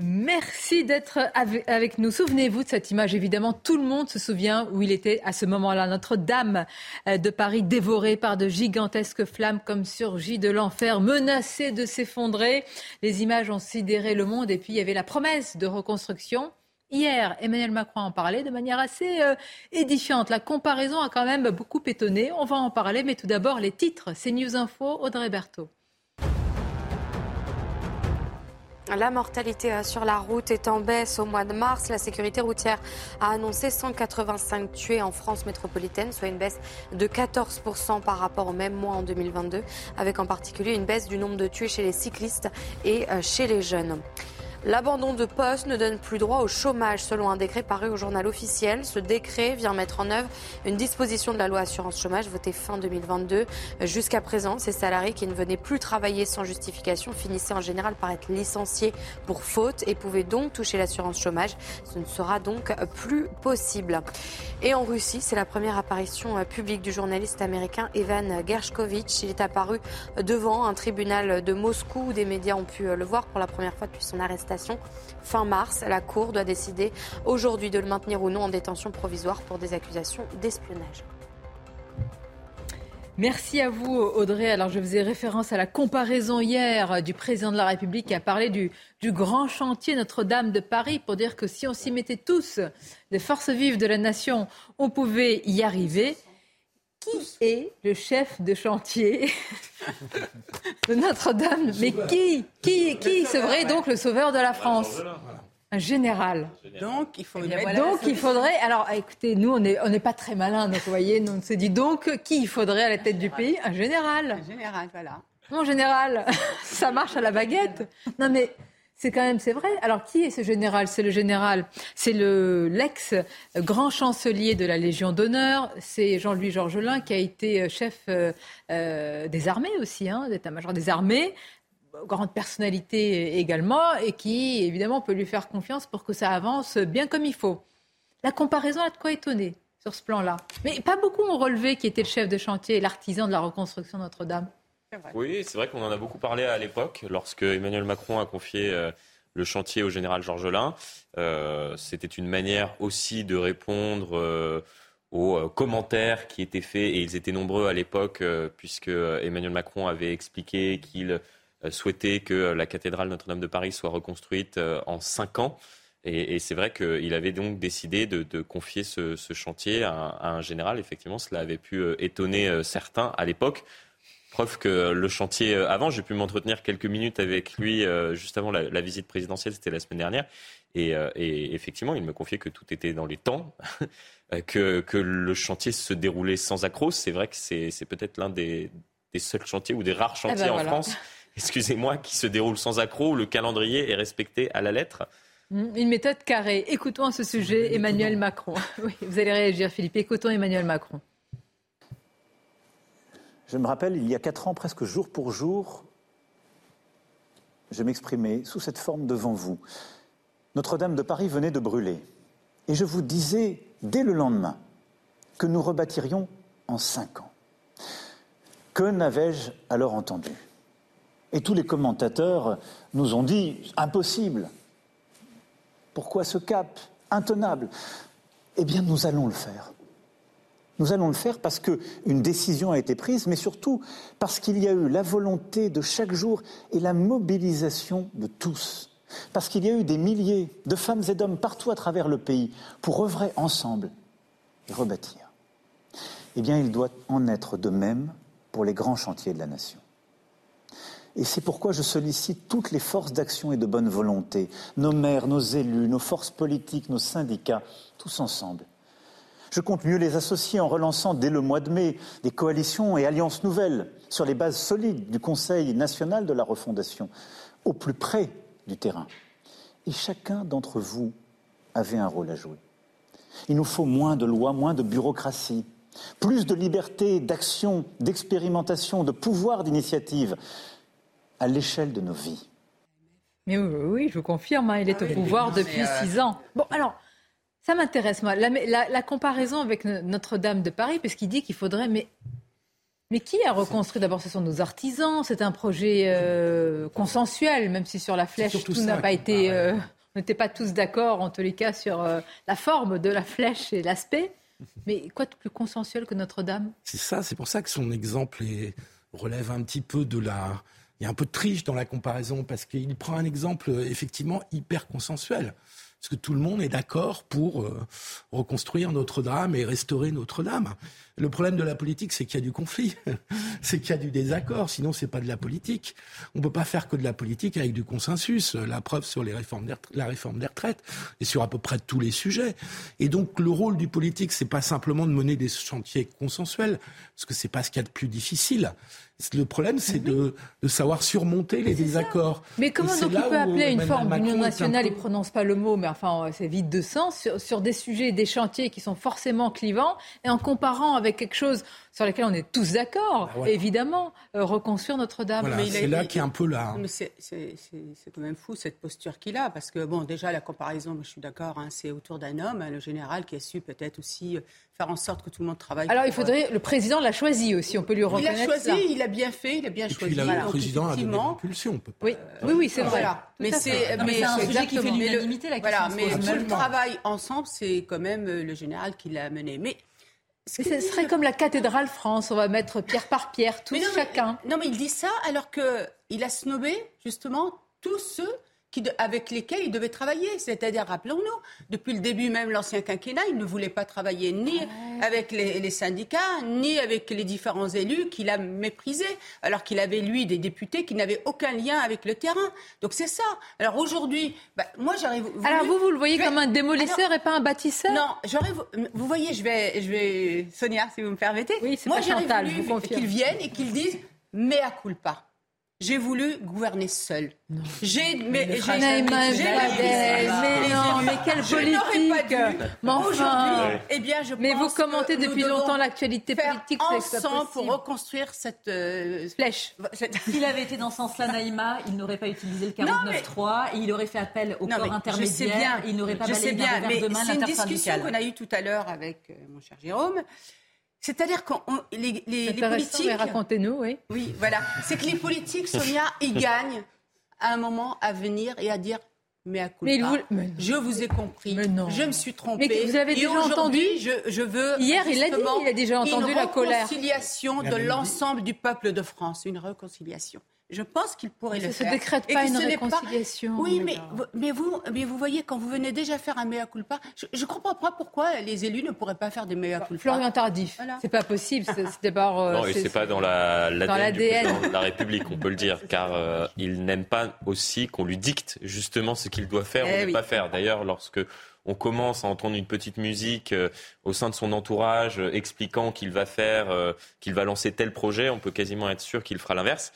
Merci d'être avec nous. Souvenez-vous de cette image. Évidemment, tout le monde se souvient où il était à ce moment-là. Notre-Dame euh, de Paris dévorée par de gigantesques flammes comme surgie de l'enfer, menacée de s'effondrer. Les images ont sidéré le monde et puis il y avait la promesse de reconstruction. Hier, Emmanuel Macron en parlait de manière assez euh, édifiante. La comparaison a quand même beaucoup étonné. On va en parler, mais tout d'abord les titres. C'est News Info, Audrey Berthaud. La mortalité euh, sur la route est en baisse au mois de mars. La sécurité routière a annoncé 185 tués en France métropolitaine, soit une baisse de 14% par rapport au même mois en 2022, avec en particulier une baisse du nombre de tués chez les cyclistes et euh, chez les jeunes. L'abandon de poste ne donne plus droit au chômage selon un décret paru au journal officiel. Ce décret vient mettre en œuvre une disposition de la loi assurance chômage votée fin 2022. Jusqu'à présent, ces salariés qui ne venaient plus travailler sans justification finissaient en général par être licenciés pour faute et pouvaient donc toucher l'assurance chômage. Ce ne sera donc plus possible. Et en Russie, c'est la première apparition publique du journaliste américain Evan Gershkovitch. Il est apparu devant un tribunal de Moscou où des médias ont pu le voir pour la première fois depuis son arrestation fin mars. La Cour doit décider aujourd'hui de le maintenir ou non en détention provisoire pour des accusations d'espionnage. Merci à vous, Audrey. Alors, je faisais référence à la comparaison hier du président de la République qui a parlé du, du grand chantier Notre-Dame de Paris pour dire que si on s'y mettait tous, les forces vives de la nation, on pouvait y arriver. Qui est le chef de chantier de Notre-Dame Mais qui Qui, qui serait donc le sauveur de la France un général. Donc, il, donc il faudrait. Alors, écoutez, nous, on n'est on pas très malins, donc vous voyez, on se dit donc qui il faudrait à la tête du pays? Un général. Un général, voilà. Mon général, (laughs) ça marche à la baguette. Non, mais c'est quand même, c'est vrai. Alors, qui est ce général? C'est le général, c'est le l'ex-grand chancelier de la Légion d'honneur. C'est Jean-Louis Georgelin qui a été euh, chef euh, euh, des armées aussi, hein, d'état-major des armées, grande personnalité également, et qui évidemment peut lui faire confiance pour que ça avance bien comme il faut. La comparaison a de quoi étonner sur ce plan-là. Mais pas beaucoup ont relevé qui était le chef de chantier et l'artisan de la reconstruction de Oui, c'est vrai qu'on en a beaucoup parlé à l'époque, lorsque Emmanuel Macron a confié euh, le chantier au général Georgelin. Euh, C'était une manière aussi de répondre euh, aux euh, commentaires qui étaient faits, et ils étaient nombreux à l'époque, puisque Emmanuel Macron avait expliqué qu'il souhaitait que la cathédrale Notre-Dame de Paris soit reconstruite en cinq ans. Et, c'est vrai qu'il avait donc décidé de, confier ce, chantier à, un général. Effectivement, cela avait pu étonner certains à l'époque. Preuve que le chantier, euh, avant, j'ai pu m'entretenir quelques minutes avec lui euh, juste avant la, la visite présidentielle, c'était la semaine dernière. Et, euh, et, effectivement, il me confiait que tout était dans les temps, (laughs) que, que, le chantier se déroulait sans accroc. C'est vrai que c'est peut-être l'un des, des, seuls chantiers ou des rares chantiers eh ben en voilà. France, (laughs) excusez-moi, qui se déroule sans accroc, où le calendrier est respecté à la lettre. Mmh, une méthode carrée. Écoutons à ce sujet Emmanuel Macron. (laughs) Oui, vous allez réagir, Philippe. Écoutons Emmanuel Macron. Je me rappelle, il y a quatre ans, presque jour pour jour, je m'exprimais sous cette forme devant vous. Notre-Dame de Paris venait de brûler. Et je vous disais, dès le lendemain, que nous rebâtirions en cinq ans. Que n'avais-je alors entendu? Et tous les commentateurs nous ont dit, impossible. Pourquoi ce cap Intenable? Eh bien, nous allons le faire. Nous allons le faire parce qu'une décision a été prise, mais surtout parce qu'il y a eu la volonté de chaque jour et la mobilisation de tous. Parce qu'il y a eu des milliers de femmes et d'hommes partout à travers le pays pour œuvrer ensemble et rebâtir. Eh bien, il doit en être de même pour les grands chantiers de la nation. Et c'est pourquoi je sollicite toutes les forces d'action et de bonne volonté, nos maires, nos élus, nos forces politiques, nos syndicats, tous ensemble, je compte mieux les associer en relançant dès le mois de mai des coalitions et alliances nouvelles sur les bases solides du Conseil national de la refondation, au plus près du terrain. Et chacun d'entre vous avait un rôle à jouer. Il nous faut moins de lois, moins de bureaucratie, plus de liberté d'action, d'expérimentation, de pouvoir d'initiative à l'échelle de nos vies. Mais oui, oui, je vous confirme, hein, il est ah au pouvoir depuis euh, six ans. Bon, alors, ça m'intéresse, moi. La, comparaison avec Notre-Dame de Paris, parce qu'il dit qu'il faudrait. Mais, mais qui a reconstruit? D'abord, ce sont nos artisans. C'est un projet euh, consensuel, même si sur la flèche, tout n'a pas été. Euh, on n'était pas tous d'accord, en tous les cas, sur euh, la forme de la flèche et l'aspect. Mais quoi de plus consensuel que Notre-Dame? C'est ça, c'est pour ça que son exemple relève un petit peu de la. Il y a un peu de triche dans la comparaison, parce qu'il prend un exemple effectivement hyper consensuel. Parce que tout le monde est d'accord pour euh, reconstruire Notre-Dame et restaurer Notre-Dame. Le problème de la politique, c'est qu'il y a du conflit, (laughs) c'est qu'il y a du désaccord. Sinon, c'est pas de la politique. On peut pas faire que de la politique avec du consensus. La preuve sur les réformes la réforme des retraites et sur à peu près tous les sujets. Et donc, le rôle du politique, c'est pas simplement de mener des chantiers consensuels, parce que c'est pas ce qu'il y a de plus difficile. Le problème, c'est de, de, savoir surmonter les désaccords. Mais comment donc il peut appeler une forme d'union nationale, il ne prononce pas le mot, mais enfin, c'est vide de sens, sur, sur, des sujets, des chantiers qui sont forcément clivants, et en comparant avec quelque chose sur lequel on est tous d'accord, ah évidemment, euh, reconstruire Notre-Dame. Voilà, c'est là qui est un peu là. C'est quand même fou cette posture qu'il a, parce que bon, déjà la comparaison, je suis d'accord, hein, c'est autour d'un homme, hein, le général, qui a su peut-être aussi euh, faire en sorte que tout le monde travaille. Alors il faudrait, euh, le président l'a choisi aussi, on peut lui reconnaître. Il a choisi, il a bien fait, il a bien choisi. le président a donné l'impulsion. Oui, oui, oui, c'est vrai. Mais c'est un sujet qui fait l'unanimité, la question. Voilà, mais tout le travail ensemble, c'est quand même le général qui l'a mené. Mais ce serait comme la cathédrale France, on va mettre pierre par pierre, tous chacun. non, mais il dit ça alors qu'il a snobé justement tous ceux avec lesquels il devait travailler. C'est-à-dire, rappelons-nous, depuis le début même, l'ancien quinquennat, il ne voulait pas travailler ni avec les, syndicats, ni avec les différents élus qu'il a méprisés, alors qu'il avait, lui, des députés qui n'avaient aucun lien avec le terrain. Donc c'est ça. Alors aujourd'hui, bah, moi j'arrive... Alors vous, vous le voyez comme un démolisseur et pas un bâtisseur? Non, j'aurais... Vous voyez, je vais, je vais... Sonia, si vous me permettez. Oui, c'est Moi j'aurais voulu qu'ils viennent et qu'ils disent « mea culpa ». J'ai voulu gouverner seul. J'ai mais, mais, mais, non, mais quelle politique. Mais eh bien, je mais vous commentez depuis longtemps l'actualité politique, ensemble pour reconstruire cette euh, flèche. (laughs) S'il avait été dans ce sens-là, Naïma, il n'aurait pas utilisé le 49.3 et il aurait fait appel au corps intermédiaire. Bien, il n'aurait pas revers de main C'est une discussion qu'on a eue tout à l'heure avec euh, mon cher Jérôme. C'est-à-dire que les, les, les politiques. Racontez-nous, oui. Oui, voilà. C'est que les politiques, Sonia, ils (laughs) gagnent à un moment à venir et à dire mais à mais, je vous ai compris. Je me suis trompée. Mais vous avez déjà entendu je, je, veux hier il a dit il a déjà entendu la colère. Une réconciliation de l'ensemble du peuple de France, une réconciliation. Je pense qu'il pourrait le faire. Ça ne se décrète pas une réconciliation. Oui, mais, mais, vous, mais vous voyez, quand vous venez déjà faire un mea culpa, je ne comprends pas pourquoi les élus ne pourraient pas faire des mea culpa. Florian Tardif, voilà. c'est pas possible. C'est d'abord. Euh, non, et c'est pas dans l'ADN de la République, on peut le dire, (laughs) car euh, il n'aime pas aussi qu'on lui dicte justement ce qu'il doit faire ou eh ne pas faire. D'ailleurs, lorsque on commence à entendre une petite musique euh, au sein de son entourage euh, expliquant qu'il va faire, euh, qu'il va lancer tel projet, on peut quasiment être sûr qu'il fera l'inverse,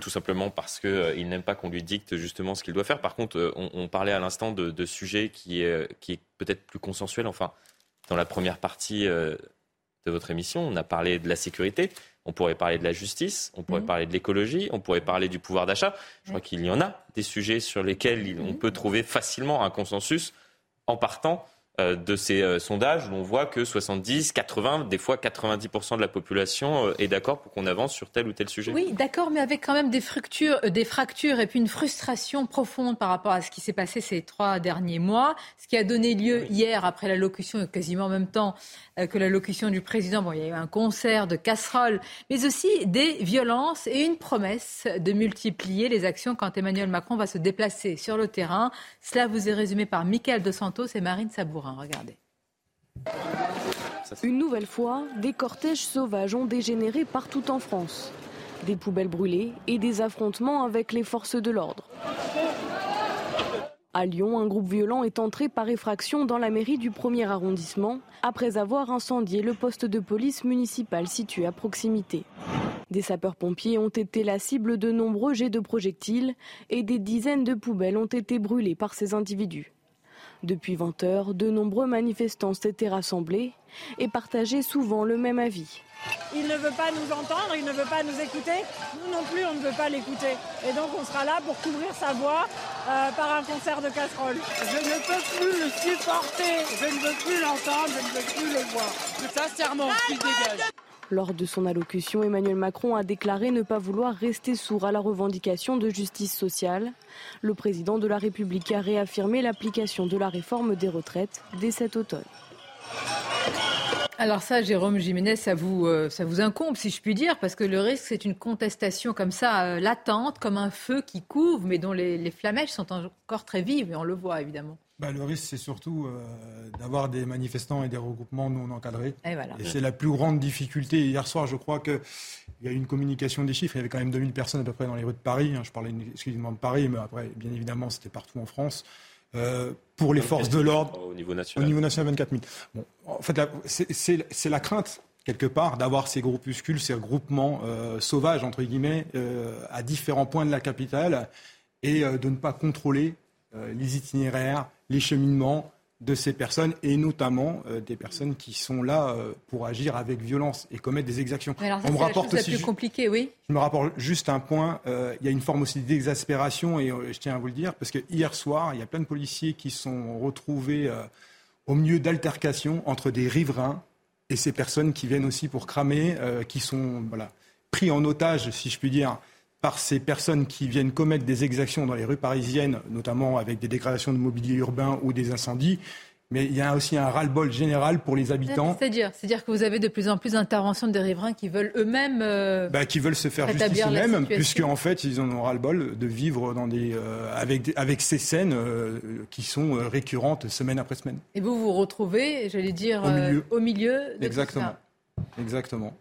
tout simplement parce qu'il n'aime pas qu'on lui dicte justement ce qu'il doit faire. Par contre, on, parlait à l'instant de, de sujets qui est, qui est peut-être plus consensuel. Enfin, dans la première partie de votre émission, on a parlé de la sécurité. On pourrait parler de la justice, on pourrait mhm. parler de l'écologie, on pourrait parler du pouvoir d'achat. Je crois qu'il y en a des sujets sur lesquels on peut trouver facilement un consensus en partant de ces euh, sondages on voit que 70, 80, des fois 90% de la population euh, est d'accord pour qu'on avance sur tel ou tel sujet. Oui, d'accord, mais avec quand même des fractures, des fractures et puis une frustration profonde par rapport à ce qui s'est passé ces trois derniers mois, ce qui a donné lieu hier, après l'allocution, quasiment en même temps que l'allocution du président, bon, il y a eu un concert de casseroles, mais aussi des violences et une promesse de multiplier les actions quand Emmanuel Macron va se déplacer sur le terrain. Cela vous est résumé par Michael Dos Santos et Marine Sabourin. Regardez. Une nouvelle fois, des cortèges sauvages ont dégénéré partout en France. Des poubelles brûlées et des affrontements avec les forces de l'ordre. À Lyon, un groupe violent est entré par effraction dans la mairie du premier arrondissement après avoir incendié le poste de police municipal situé à proximité. Des sapeurs-pompiers ont été la cible de nombreux jets de projectiles et des dizaines de poubelles ont été brûlées par ces individus. Depuis 20 heures, de nombreux manifestants s'étaient rassemblés et partageaient souvent le même avis. Il ne veut pas nous entendre, il ne veut pas nous écouter. Nous non plus, on ne veut pas l'écouter. Et donc, on sera là pour couvrir sa voix euh, par un concert de casseroles. Je ne peux plus le supporter. Je ne veux plus l'entendre, je ne veux plus le voir. Sincèrement, il dégage. Lors de son allocution, Emmanuel Macron a déclaré ne pas vouloir rester sourd à la revendication de justice sociale. Le président de la République a réaffirmé l'application de la réforme des retraites dès cet automne. Alors ça, Jérôme Jiménez, ça vous, euh, incombe, si je puis dire, parce que le risque, c'est une contestation comme ça, euh, latente, comme un feu qui couvre, mais dont les, les flamèches sont encore très vives, et on le voit évidemment. Bah, Le risque, c'est surtout euh, d'avoir des manifestants et des regroupements non encadrés. Et, voilà. et c'est la plus grande difficulté. Hier soir, je crois qu'il y a eu une communication des chiffres. Il y avait quand même 2000 personnes à peu près dans les rues de Paris. Hein. Je parlais exclusivement de Paris, mais après, bien évidemment, c'était partout en France. Euh, pour les forces de l'ordre. Au niveau national. Au niveau national, 24 000. Bon, en fait, c'est la crainte quelque part, d'avoir ces groupuscules, ces regroupements euh, sauvages, entre guillemets, euh, à différents points de la capitale, et euh, de ne pas contrôler les itinéraires, les cheminements de ces personnes, et notamment des personnes qui sont là pour agir avec violence et commettre des exactions. Alors ça, On me rapporte la chose la plus compliquée, oui. Je me rapporte juste un point. il y a une forme aussi d'exaspération, et je tiens à vous le dire, parce que hier soir, il y a plein de policiers qui sont retrouvés au milieu d'altercations entre des riverains et ces personnes qui viennent aussi pour cramer, euh, qui sont voilà, pris en otage, si je puis dire, par ces personnes qui viennent commettre des exactions dans les rues parisiennes, notamment avec des dégradations de mobilier urbain ou des incendies. Mais il y a aussi un ras-le-bol général pour les habitants. C'est-à-dire, c'est-à-dire que vous avez de plus en plus d'interventions des riverains qui veulent eux-mêmes, euh, bah, qui veulent se faire justice eux-mêmes, puisque en fait ils en ont ras-le-bol de vivre dans des, euh, avec, avec ces scènes euh, qui sont récurrentes semaine après semaine. Et vous vous retrouvez, j'allais dire, au milieu, au milieu de Exactement. Tout ça. Exactement.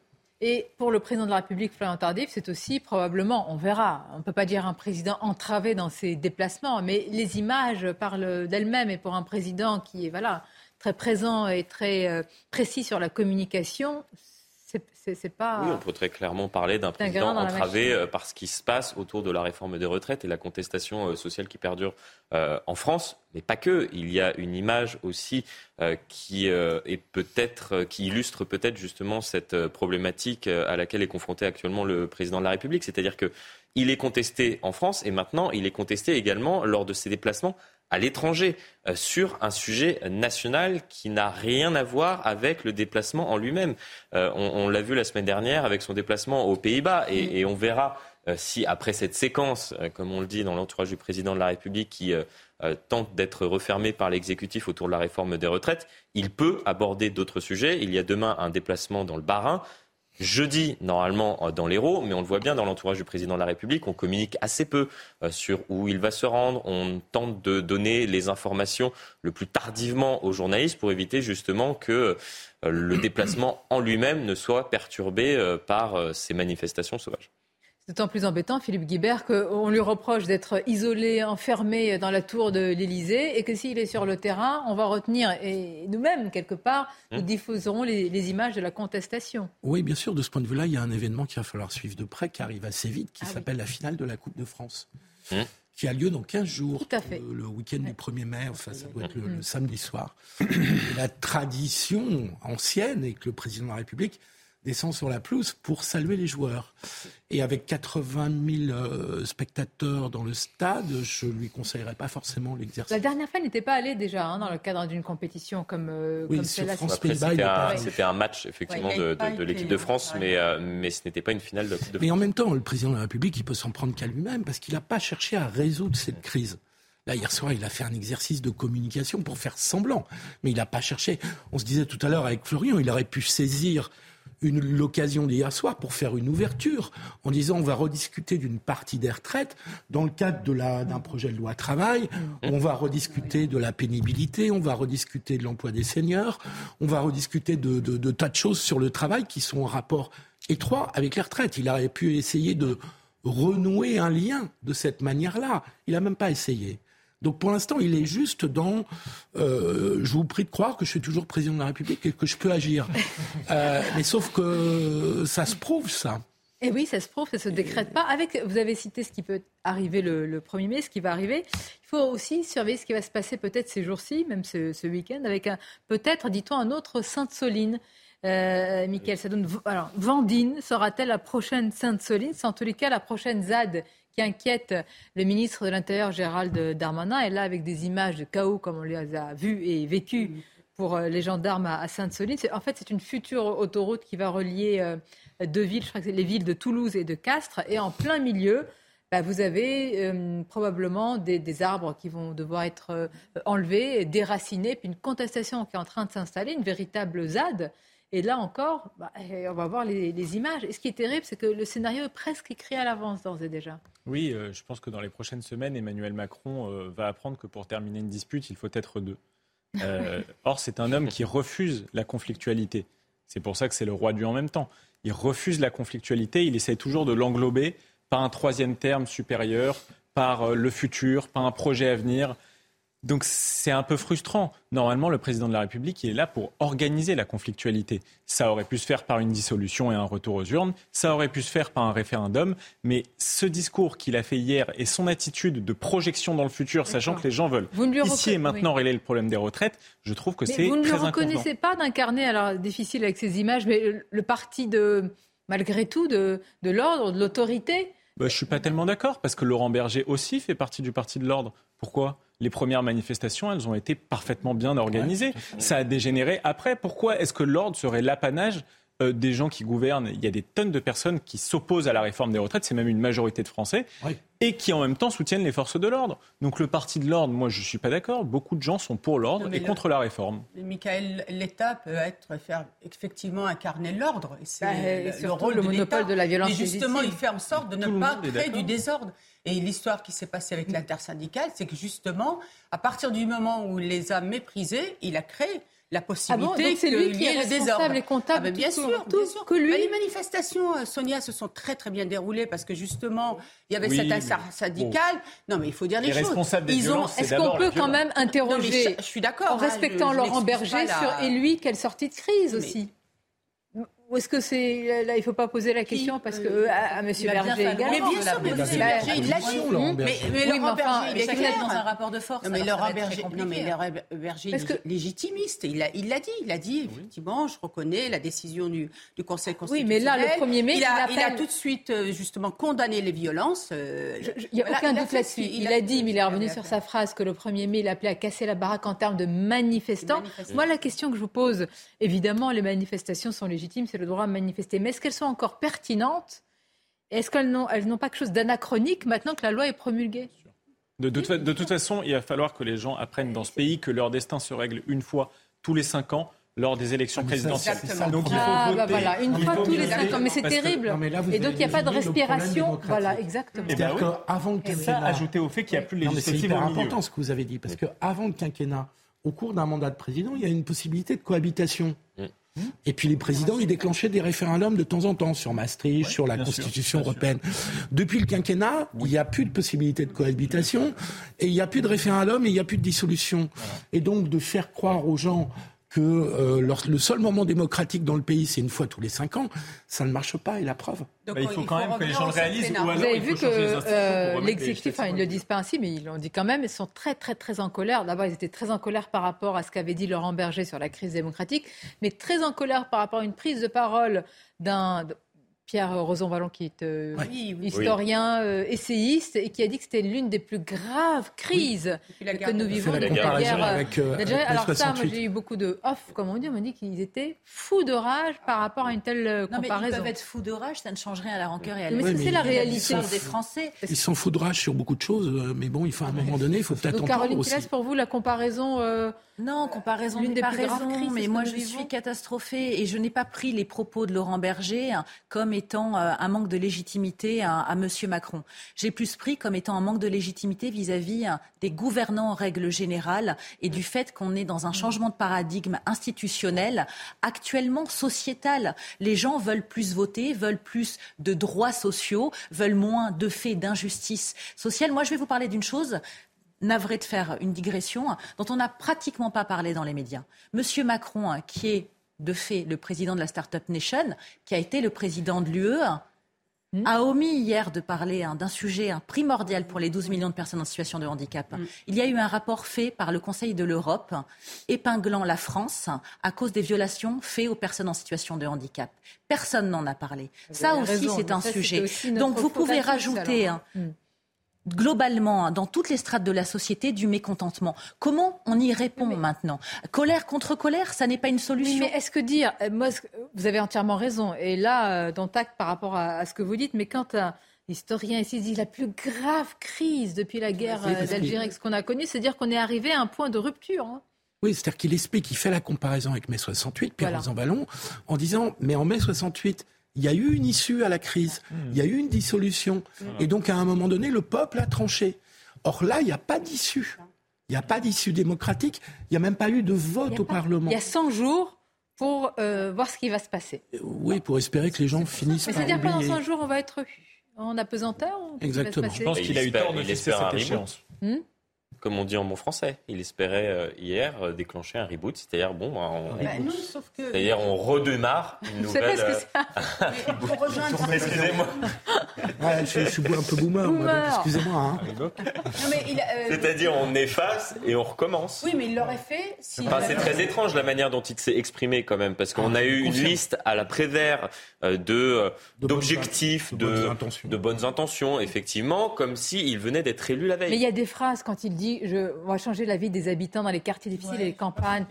Et pour le président de la République, Florian Tardif, c'est aussi probablement, on verra, on ne peut pas dire un président entravé dans ses déplacements, mais les images parlent d'elles-mêmes. Et pour un président qui est voilà, très présent et très euh, précis sur la communication, c'est pas. Oui, on peut très clairement parler d'un président entravé euh, par ce qui se passe autour de la réforme des retraites et la contestation euh, sociale qui perdure euh, en France, mais pas que. Il y a une image aussi qui est peut-être, qui illustre peut-être justement cette problématique à laquelle est confronté actuellement le président de la République, c'est-à-dire que il est contesté en France et maintenant il est contesté également lors de ses déplacements à l'étranger euh, sur un sujet national qui n'a rien à voir avec le déplacement en lui-même. Euh, on, l'a vu la semaine dernière avec son déplacement aux Pays-Bas et, on verra euh, si après cette séquence, comme on le dit dans l'entourage du président de la République qui tente d'être refermé par l'exécutif autour de la réforme des retraites, il peut aborder d'autres sujets. Il y a demain un déplacement dans le Bas-Rhin jeudi, normalement, euh, dans l'Hérault, mais on le voit bien dans l'entourage du président de la République, on communique assez peu euh, sur où il va se rendre. On tente de donner les informations le plus tardivement aux journalistes pour éviter justement que euh, le déplacement en lui-même ne soit perturbé par ces manifestations sauvages. C'est d'autant plus embêtant, Philippe Guibert, qu'on lui reproche d'être isolé, enfermé dans la tour de l'Élysée, et que s'il est sur le terrain, on va retenir, et nous-mêmes, quelque part, nous hum. diffuserons les, images de la contestation. Oui, bien sûr, de ce point de vue-là, il y a un événement qu'il va falloir suivre de près, qui arrive assez vite, qui ah s'appelle la finale de la Coupe de France. Hum. qui a lieu dans 15 jours, Tout à fait. le, week-end du 1er mai, enfin ça doit être le, le samedi soir. la tradition ancienne est que le président de la République descend sur la pelouse pour saluer les joueurs. Et avec 80 000 euh, spectateurs dans le stade, je lui conseillerais pas forcément l'exercice. La dernière fois, il n'était pas allé déjà hein, dans le cadre d'une compétition comme, euh, oui, comme celle-là. C'était un, match effectivement de, l'équipe de France, mais, euh, mais ce n'était pas une finale de Coupe de Mais en même temps, le président de la République, il peut s'en prendre qu'à lui-même parce qu'il n'a pas cherché à résoudre cette crise. Là, hier soir, il a fait un exercice de communication pour faire semblant. Mais il n'a pas cherché. On se disait tout à l'heure avec Florian, il aurait pu saisir l'occasion d'hier soir pour faire une ouverture en disant on va rediscuter d'une partie des retraites dans le cadre d'un projet de loi travail. On va rediscuter de la pénibilité, on va rediscuter de l'emploi des seniors, on va rediscuter de, de, tas de choses sur le travail qui sont en rapport étroit avec les retraites. Il aurait pu essayer de renouer un lien de cette manière-là. Il n'a même pas essayé. Donc pour l'instant, il est juste dans. Euh, je vous prie de croire que je suis toujours président de la République et que je peux agir. (laughs) Euh, mais sauf que ça se prouve, ça. Et oui, ça se prouve, ça ne se décrète pas. Avec, vous avez cité ce qui peut arriver le, 1er mai, ce qui va arriver. Il faut aussi surveiller ce qui va se passer peut-être ces jours-ci, même ce, week-end, avec peut-être, dit-on, un autre Sainte-Soline. Euh, Michael, ça donne. Alors, Vandine sera-t-elle la prochaine Sainte-Soline? C'est en tous les cas la prochaine ZAD qui inquiète le ministre de l'Intérieur Gérald Darmanin. Et là, avec des images de chaos comme on les a vues et vécues pour euh, les gendarmes à Sainte-Soline. En fait, c'est une future autoroute qui va relier euh, deux villes, je crois que c'est les villes de Toulouse et de Castres. Et en plein milieu, bah, vous avez euh, probablement des, arbres qui vont devoir être enlevés, déracinés, puis une contestation qui est en train de s'installer, une véritable ZAD. Et là encore, bah, on va voir les, images. Et ce qui est terrible, c'est que le scénario est presque écrit à l'avance d'ores et déjà. Oui, euh, je pense que dans les prochaines semaines, Emmanuel Macron euh, va apprendre que pour terminer une dispute, il faut être deux. Euh, (laughs) or, c'est un homme qui refuse la conflictualité. C'est pour ça que c'est le roi du en même temps. Il refuse la conflictualité, il essaie toujours de l'englober par un troisième terme supérieur, par le futur, par un projet à venir. Donc c'est un peu frustrant. Normalement, le président de la République, il est là pour organiser la conflictualité. Ça aurait pu se faire par une dissolution et un retour aux urnes, ça aurait pu se faire par un référendum, mais ce discours qu'il a fait hier et son attitude de projection dans le futur, sachant que les gens veulent ici et maintenant régler le problème des retraites, je trouve que c'est Vous ne le reconnaissez pas d'incarner, alors difficile avec ces images, mais le parti de, malgré tout, de, de l'ordre, de l'autorité? Bah, Je ne suis pas tellement d'accord, parce que Laurent Berger aussi fait partie du parti de l'ordre. Pourquoi? Les premières manifestations, elles ont été parfaitement bien organisées. Ça a dégénéré après. Pourquoi est-ce que l'ordre serait l'apanage euh, des gens qui gouvernent Il y a des tonnes de personnes qui s'opposent à la réforme des retraites, c'est même une majorité de Français, et qui en même temps soutiennent les forces de l'ordre. Donc le parti de l'ordre, moi je ne suis pas d'accord. Beaucoup de gens sont pour l'ordre et contre la réforme. Michael, l'État peut être, faire effectivement incarner l'ordre. C'est bah, le, rôle le monopole de la violence. Et justement, il fait en sorte de ne pas créer du désordre. Et l'histoire qui s'est passée avec l'intersyndicale, c'est que justement, à partir du moment où il les a méprisés, il a créé la possibilité ah c'est lui qui est responsable et comptable. Ah ben, bien, sûr, bien sûr, que lui. les manifestations, euh, Sonia, se sont très très bien déroulées parce que justement, il y avait cette intersyndical. Non, mais il faut dire les, choses. Ils ont. Est-ce qu'on peut quand même interroger je, suis d'accord. En hein, respectant Laurent Berger sur et lui, quelle sortie de crise aussi ou est-ce que c'est là il faut pas poser la question parce que euh, à, M. Berger également. Mais bien sûr, mais M. Berger il l'a dit. Mais, mais Laurent Berger il est clair dans un rapport de force. Non mais Laurent Berger, non mais Laurent Berger est légitimiste. Il l'a il l'a dit, il a dit effectivement, je reconnais la décision du, du Conseil constitutionnel. Oui, mais là le 1er mai, il a, il a tout de suite euh, justement condamné les violences. Euh, il n'y a aucun doute là-dessus. Il a dit, mais il est revenu sur sa phrase que le 1er mai, il appelait à casser la baraque en termes de manifestants. Moi, la question que je vous pose, évidemment, les manifestations sont légitimes, c'est le droit à manifester. Mais est-ce qu'elles sont encore pertinentes? Est-ce qu'elles n'ont, pas quelque chose d'anachronique maintenant que la loi est promulguée? De, de, toute façon, il va falloir que les gens apprennent dans ce pays que leur destin se règle une fois tous les cinq ans lors des élections ah, présidentielles. donc il faut ah, bah voilà, une fois tous les cinq ans, mais c'est terrible. et donc il n'y a pas de respiration. Voilà, exactement. Et bien, avant le quinquennat, ça ajouté au fait qu'il n'y a plus de législative C'est important ce que vous avez dit, parce qu'avant le quinquennat, au cours d'un mandat de président, il y a une possibilité de cohabitation. Et puis les présidents, ils déclenchaient des référendums de temps en temps sur Maastricht, sur la Constitution européenne. Depuis le quinquennat, il n'y a plus de possibilité de cohabitation et il n'y a plus de référendum et il n'y a plus de dissolution. Et donc de faire croire aux gens que euh, le seul moment démocratique dans le pays, c'est une fois tous les cinq ans, ça ne marche pas, et la preuve. Donc, il faut quand même que les gens le réalisent. Ou alors Vous avez vu que euh, l'exécutif, ils ne le disent pas ainsi, mais ils l'ont dit quand même, ils sont très, très, très en colère. D'abord, ils étaient très en colère par rapport à ce qu'avait dit Laurent Berger sur la crise démocratique, mais très en colère par rapport à une prise de parole d'un Pierre Rosanvallon, qui est euh, historien, euh, essayiste, et qui a dit que c'était l'une des plus graves crises que nous vivons depuis la guerre. Avec, euh, Alors ça, moi j'ai eu beaucoup de off, comme on dit, on m'a dit qu'ils étaient fous de rage par rapport à une telle non, comparaison. Mais ils peuvent être fous de rage, ça ne change rien à la rancœur et à Mais c'est la réalité des Français. Ils sont fous de rage sur beaucoup de choses, mais bon, il faut à un moment donné, il faut peut-être en Caroline aussi. pour vous, la comparaison non, comparaison n'est pas raison, mais moi je suis catastrophée et je n'ai pas pris les propos de Laurent Berger hein, comme étant euh, un manque de légitimité à, à M. Macron. J'ai plus pris comme étant un manque de légitimité vis-à-vis hein, des gouvernants en règle générale et du fait qu'on est dans un changement de paradigme institutionnel, actuellement sociétal. Les gens veulent plus voter, veulent plus de droits sociaux, veulent moins de faits d'injustice sociale. Moi, je vais vous parler d'une chose navré de faire une digression, dont on n'a pratiquement pas parlé dans les médias. Monsieur Macron, hein, qui est de fait le président de la Startup Nation, qui a été le président de l'UE, hmm. a omis hier de parler hein, d'un sujet hein, primordial pour les 12 millions de personnes en situation de handicap. Hmm. Il y a eu un rapport fait par le Conseil de l'Europe épinglant la France à cause des violations faites aux personnes en situation de handicap. Personne n'en a parlé. Ça aussi, c'est un sujet. Donc vous pouvez rajouter globalement, hein, dans toutes les strates de la société, du mécontentement. Comment on y répond maintenant? Colère contre colère, ça n'est pas une solution? mais est-ce que dire, euh, moi, vous avez entièrement raison, et là, euh, dans tact par rapport à, ce que vous dites, mais quand un historien ici dit la plus grave crise depuis la guerre euh, d'Algérie, ce qu'on a connu, c'est dire qu'on est arrivé à un point de rupture. Hein. Oui, c'est-à-dire qu'il explique, il fait la comparaison avec mai 68, Pierre voilà. Ballon, en disant, mais en mai 68, il y a eu une issue à la crise, mmh. il y a eu une dissolution, mmh. et donc à un moment donné, le peuple a tranché. Or là, il n'y a pas d'issue. Il n'y a pas d'issue démocratique, il n'y a même pas eu de vote au Parlement. Il y a 100 jours pour euh, voir ce qui va se passer. Oui, pour espérer que les gens finissent Mais par C'est-à-dire oublier. pendant 100 jours, on va être en apesanteur Exactement. Je pense qu'il a eu tort de fixer cette échéance. Hmm? Comme on dit en bon français. Il espérait euh, hier euh, déclencher un reboot, c'est-à-dire bon, bah, on, bah, non, sauf que... c'est-à-dire on redémarre une nouvelle. Ça. (laughs) Excusez-moi. Je, suis un peu boomer, moi, donc excusez-moi. Hein. Euh... C'est-à-dire on efface et on recommence. Oui, mais il l'aurait fait si. Enfin, c'est très étrange la manière dont il s'est exprimé quand même, parce qu'on ah, a eu une liste à la Prévert de, d'objectifs, de, de, bonnes intentions. de bonnes intentions, effectivement, comme s'il venait d'être élu la veille. Mais il y a des phrases quand il dit je, on va changer la vie des habitants dans les quartiers difficiles Ouais. et les campagnes.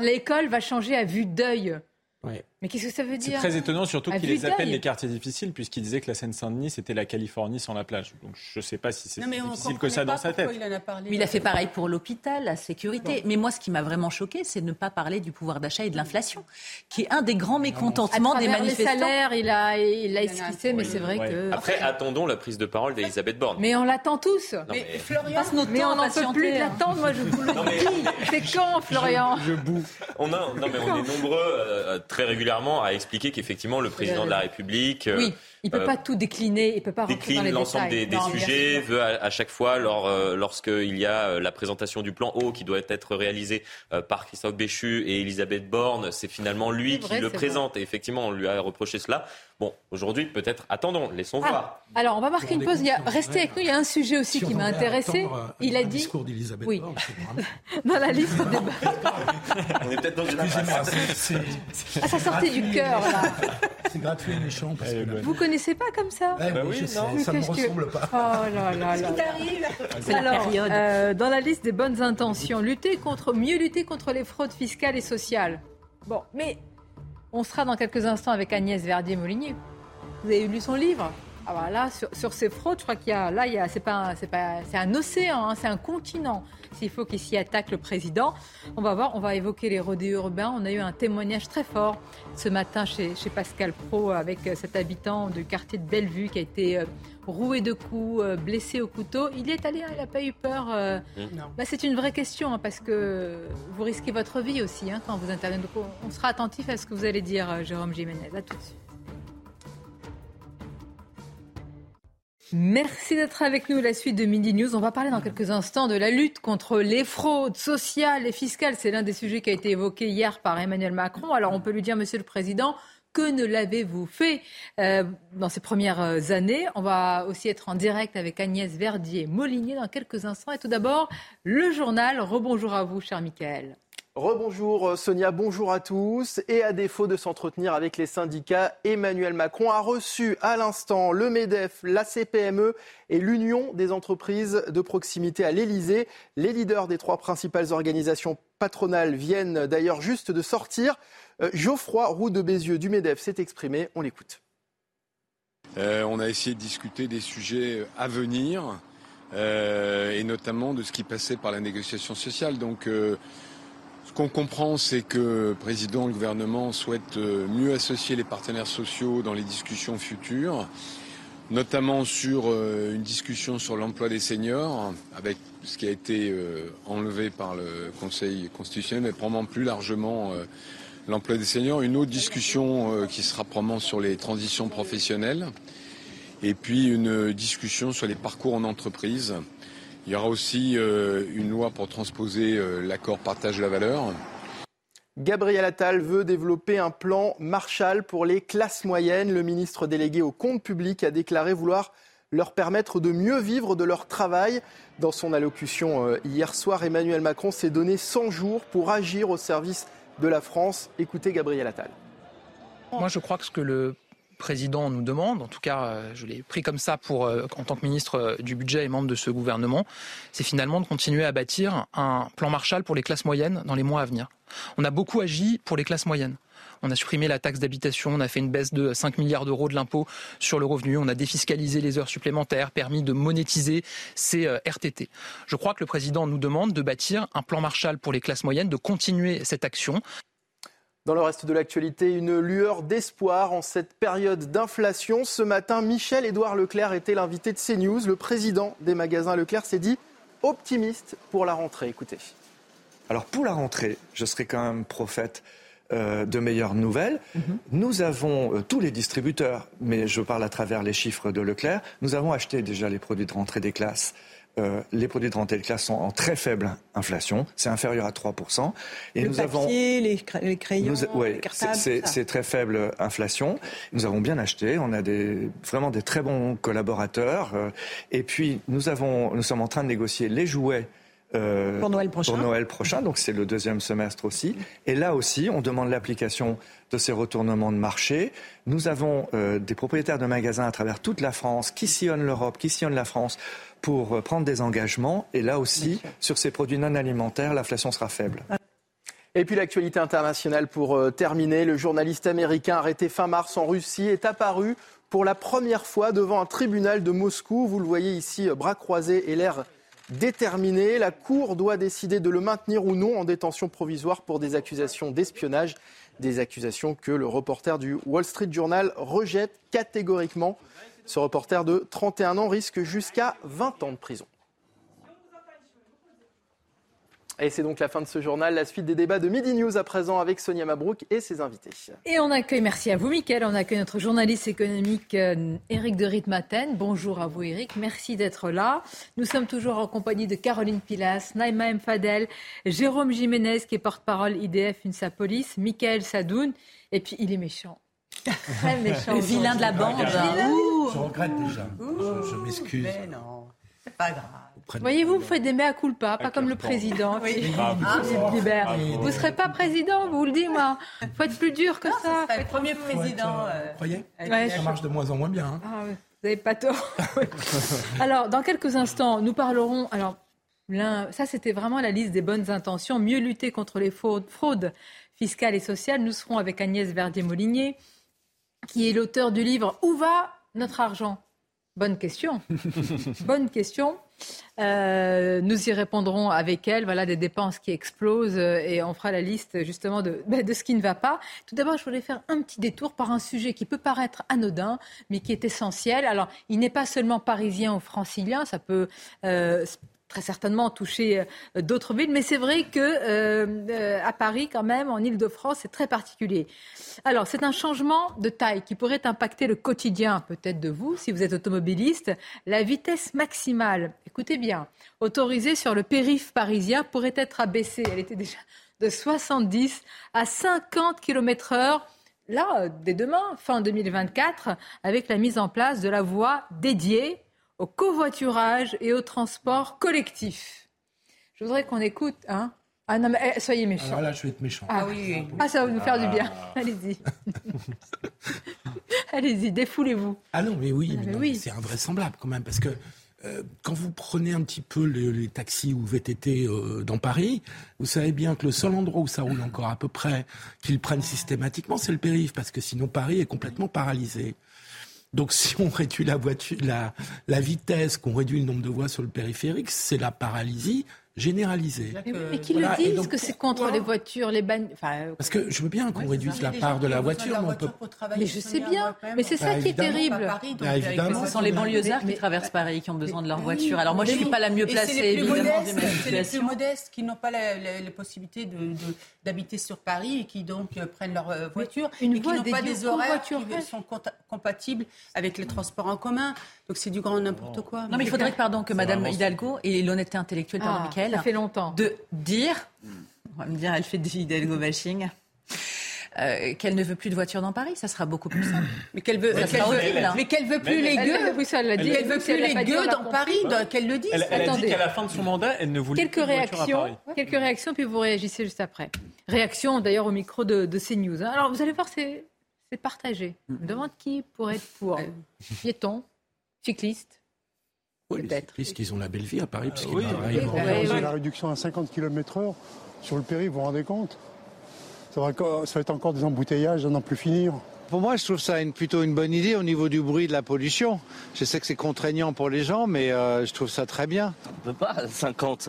L'école va changer à vue d'œil. Ouais. Mais qu'est-ce que ça veut C'est dire très étonnant, surtout qu'il les appelle les quartiers difficiles, puisqu'il disait que la Seine-Saint-Denis, c'était la Californie sans la plage. Donc je ne sais pas si c'est on difficile que ça pas dans sa tête. Il en a parlé. Mais il a fait pareil pour l'hôpital, la sécurité. Mais moi, ce qui m'a vraiment choqué, c'est de ne pas parler du pouvoir d'achat et de l'inflation, qui est un des grands À mécontentements des travers les manifestants. salaires, il a, il esquissé, mais c'est vrai ouais. que. Après, attendons la prise de parole d'Elisabeth Borne. Mais on l'attend tous. Non, mais- On Florian, passe notre Mais temps on n'en peut plus de hein. l'attendre, moi je vous le dis. C'est quand, Florian Je boue. On a, non, mais on est nombreux euh, très régulièrement à expliquer qu'effectivement le président de la République euh, Oui, il ne peut euh, pas tout décliner, il ne peut pas décline l'ensemble des, des Non, sujets, veut à, à chaque fois, lors, euh, lorsqu'il y a euh, la présentation du plan eau qui doit être réalisé euh, par Christophe Béchu et Elisabeth Borne, c'est finalement lui C'est qui le présente. Et effectivement, on lui a reproché cela. Bon, aujourd'hui, peut-être, attendons, laissons Ah, voir. alors, on va marquer une pause. Il y a, rendez compte, restez avec nous. Il y a un sujet aussi Si qui m'a intéressé. Il a dit, discours d'Elisabeth Oui. Borne, (laughs) dans la liste des... (laughs) On est peut-être dans une Ah, ça sortait du cœur, là. C'est gratuit et méchant. Parce que là- Vous connaissez pas comme ça Ouais, Bah oui, je sais, non. ça me Qu'est-ce que- ressemble pas. Oh là là là. C'est la Alors, période. euh, dans la liste des bonnes intentions, lutter contre, mieux lutter contre les fraudes fiscales et sociales. Bon, mais on sera dans quelques instants avec Agnès Verdier-Molinier. Vous avez lu son livre? Ah bah là, sur, sur ces fraudes, je crois qu'il y a là, il y a, c'est pas, un- c'est pas, c'est un océan, hein, c'est un continent. S'il faut qu'il s'y attaque le président, on va voir, on va évoquer les rodéos urbains. On a eu un témoignage très fort ce matin chez, chez Pascal Pro avec euh, cet habitant du quartier de Bellevue qui a été euh, roué de coups, euh, blessé au couteau. Il y est allé, hein, il n'a pas eu peur. euh, Non. bah, c'est une vraie question hein, parce que vous risquez votre vie aussi hein, quand vous intervenez. Donc, on- sera attentif à ce que vous allez dire, Jérôme Jiménez. À tout de suite. Merci d'être avec nous. La suite de Midi News. On va parler dans quelques instants de la lutte contre les fraudes sociales et fiscales. C'est l'un des sujets qui a été évoqué hier par Emmanuel Macron. Alors on peut lui dire, Monsieur le Président, que ne l'avez-vous fait euh, dans ces premières années? On va aussi être en direct avec Agnès Verdier-Molinier dans quelques instants. Et tout d'abord, le journal. Rebonjour à vous, cher Michael. Rebonjour euh, Sonia, bonjour à tous. Et à défaut de s'entretenir avec les syndicats, Emmanuel Macron a reçu à l'instant le MEDEF, la CPME et l'Union des entreprises de proximité à l'Elysée. Les leaders des trois principales organisations patronales viennent d'ailleurs juste de sortir. Euh, Geoffroy Roux de Bézieux du MEDEF s'est exprimé, on l'écoute. Euh, on a essayé de discuter des sujets à venir et notamment de ce qui passait par la négociation sociale. Donc, ce qu'on comprend, c'est que le président et le gouvernement souhaitent euh, mieux associer les partenaires sociaux dans les discussions futures, notamment sur euh, une discussion sur l'emploi des seniors, avec ce qui a été euh, enlevé par le Conseil constitutionnel, mais probablement plus largement l'emploi des seniors. Une autre discussion qui sera probablement sur les transitions professionnelles. Et puis une discussion sur les parcours en entreprise. Il y aura aussi euh, une loi pour transposer euh, l'accord partage de la valeur. Gabriel Attal veut développer un plan Marshall pour les classes moyennes. Le ministre délégué au compte public a déclaré vouloir leur permettre de mieux vivre de leur travail. Dans son allocution euh, hier soir, Emmanuel Macron s'est donné 100 jours pour agir au service de la France. Écoutez Gabriel Attal. Moi, je crois que ce que le président nous demande, en tout cas euh, je l'ai pris comme ça euh, en tant que ministre du budget et membre de ce gouvernement, c'est finalement de continuer à bâtir un plan Marshall pour les classes moyennes dans les mois à venir. On a beaucoup agi pour les classes moyennes. On a supprimé la taxe d'habitation, on a fait une baisse de 5 milliards d'euros de l'impôt sur le revenu, on a défiscalisé les heures supplémentaires, permis de monétiser ces RTT. Je crois que le président nous demande de bâtir un plan Marshall pour les classes moyennes, de continuer cette action. Dans le reste de l'actualité, une lueur d'espoir en cette période d'inflation. Ce matin, Michel-Édouard Leclerc était l'invité de CNews. Le président des magasins Leclerc s'est dit optimiste pour la rentrée. Écoutez. Alors pour la rentrée, je serai quand même prophète euh, de meilleures nouvelles. Mhm. Nous avons, euh, tous les distributeurs, mais je parle à travers les chiffres de Leclerc, nous avons acheté déjà les produits de rentrée des classes euh, les produits de rentrée de classe sont en très faible inflation, c'est inférieur à 3%. Et le nous avons les, crayons, les cartables, c'est très faible inflation. Nous avons bien acheté, on a des, vraiment des très bons collaborateurs. Euh, et puis nous avons, nous sommes en train de négocier les jouets. Euh, pour Noël prochain. Pour Noël prochain, donc c'est le deuxième semestre aussi. Et là aussi, on demande l'application de ces retournements de marché. Nous avons des propriétaires de magasins à travers toute la France qui sillonnent l'Europe, qui sillonnent la France pour euh, prendre des engagements. Et là aussi, sur ces produits non alimentaires, l'inflation sera faible. Et puis l'actualité internationale pour euh, terminer. Le journaliste américain arrêté fin mars en Russie est apparu pour la première fois devant un tribunal de Moscou. Vous le voyez ici, euh, bras croisés et l'air déterminé. La Cour doit décider de le maintenir ou non en détention provisoire pour des accusations d'espionnage. Des accusations que le reporter du Wall Street Journal rejette catégoriquement. Ce reporter de 31 ans risque jusqu'à 20 ans de prison. Et c'est donc la fin de ce journal, la suite des débats de Midi News à présent avec Sonia Mabrouk et ses invités. Et on accueille, merci à vous Mickaël, on accueille notre journaliste économique Eric euh, de Ritmaten. Bonjour à vous Eric, merci d'être là. Nous sommes toujours en compagnie de Caroline Pilas, Naïma M. Fadel, Jérôme Jiménez qui est porte-parole IDF UNSA Police, Mickaël Sadoun, et puis il est méchant. (laughs) Très méchant. Le vilain de la bande. Je regrette déjà. je, m'excuse. Mais non, c'est pas grave. Voyez-vous, vous faites des mea culpa, pas comme le président. Oui. Ah, vous ne serez pas président, vous le dites, moi. Il faut être plus dur que ça. Le premier président. Euh, vous voyez Ça marche de moins en moins bien. Hein. Ah, vous n'avez pas tort. (laughs) alors, dans quelques instants, nous parlerons. Alors, ça, c'était vraiment la liste des bonnes intentions. Mieux lutter contre les fraudes fiscales et sociales. Nous serons avec Agnès Verdier-Molinier, qui est l'auteur du livre Où va notre argent? Bonne question. (laughs) Bonne question. Euh, nous y répondrons avec elle. Voilà des dépenses qui explosent euh, et on fera la liste justement de, (laughs) de ce qui ne va pas. Tout d'abord, je voulais faire un petit détour par un sujet qui peut paraître anodin, mais qui est essentiel. Alors, il n'est pas seulement parisien ou francilien, ça peut euh, très certainement toucher euh, d'autres villes, mais c'est vrai que euh, euh, à Paris, quand même, en Ile-de-France, c'est très particulier. Alors, c'est un changement de taille qui pourrait impacter le quotidien, peut-être de vous, si vous êtes automobiliste. La vitesse maximale, écoutez bien, autorisée sur le périph' parisien pourrait être abaissée. Elle était déjà de 70 à 50 km heure là, dès demain, fin 2024, avec la mise en place de la voie dédiée au covoiturage et au transport collectif. Je voudrais qu'on écoute. Hein ah non, mais eh, soyez méchants. Ah là, je vais être méchant. Ah oui. Ah, ça va nous faire du bien. Ah. Allez-y. (laughs) Allez-y, défoulez-vous. Ah non, mais oui, ah, oui. c'est invraisemblable quand même, parce que euh, quand vous prenez un petit peu les, taxis ou VTT euh, dans Paris, vous savez bien que le seul endroit où ça roule encore à peu près, qu'ils prennent systématiquement, c'est le périph', parce que sinon Paris est complètement paralysé. Donc si on réduit la, voiture, la, la vitesse, qu'on réduit le nombre de voies sur le périphérique, c'est la paralysie généralisée. Mais, qui le disent que c'est contre les voitures, les bagnes. Euh, Parce que je veux bien qu'on réduise la part de la voiture, mais on peut. Mais je sais bien. Mais c'est ça bah, qui est terrible. Bah, évidemment. Ce sont les banlieusards qui traversent Paris qui ont besoin de leur voiture. Alors moi, je ne suis pas la mieux placée, évidemment. C'est les plus modestes qui n'ont pas la possibilité d'habiter sur Paris et qui donc euh, prennent leur euh, voiture et qui n'ont pas des horaires qui sont compatibles avec les transports en commun. Donc c'est du grand n'importe quoi. Non, mais il faudrait, pardon, que Madame Hidalgo ait l'honnêteté intellectuelle, pardon, ah, Ça fait longtemps. De dire, on va me dire, elle fait du Hidalgo bashing. Euh, qu'elle ne veut plus de voitures dans Paris, ça sera beaucoup plus simple. (clears throat) Mais qu'elle veut, mais qu'elle veut plus les gueux. Oui, ça, elle dit. Elle veut plus les gueux dans Paris, qu'elle le dise. Elle, elle a dit qu'à la fin de son mandat, elle ne voulait quelques plus de réactions, à Paris. Quelques réactions, puis vous réagissez juste après. Réaction d'ailleurs au micro de, de CNews. Hein. Alors vous allez voir, c'est partagé. Je me demande qui pourrait être pour. Piéton, cycliste. Oui, les cyclistes, ils ont la belle vie à Paris, oui, paraît- oui, La réduction à 50 km/h sur le périph', vous vous rendez compte? Ça va, ça va être encore des embouteillages à n'en plus finir. Pour moi, je trouve ça une, plutôt une bonne idée au niveau du bruit de la pollution. Je sais que c'est contraignant pour les gens, mais euh, je trouve ça très bien. On peut pas (laughs) 50.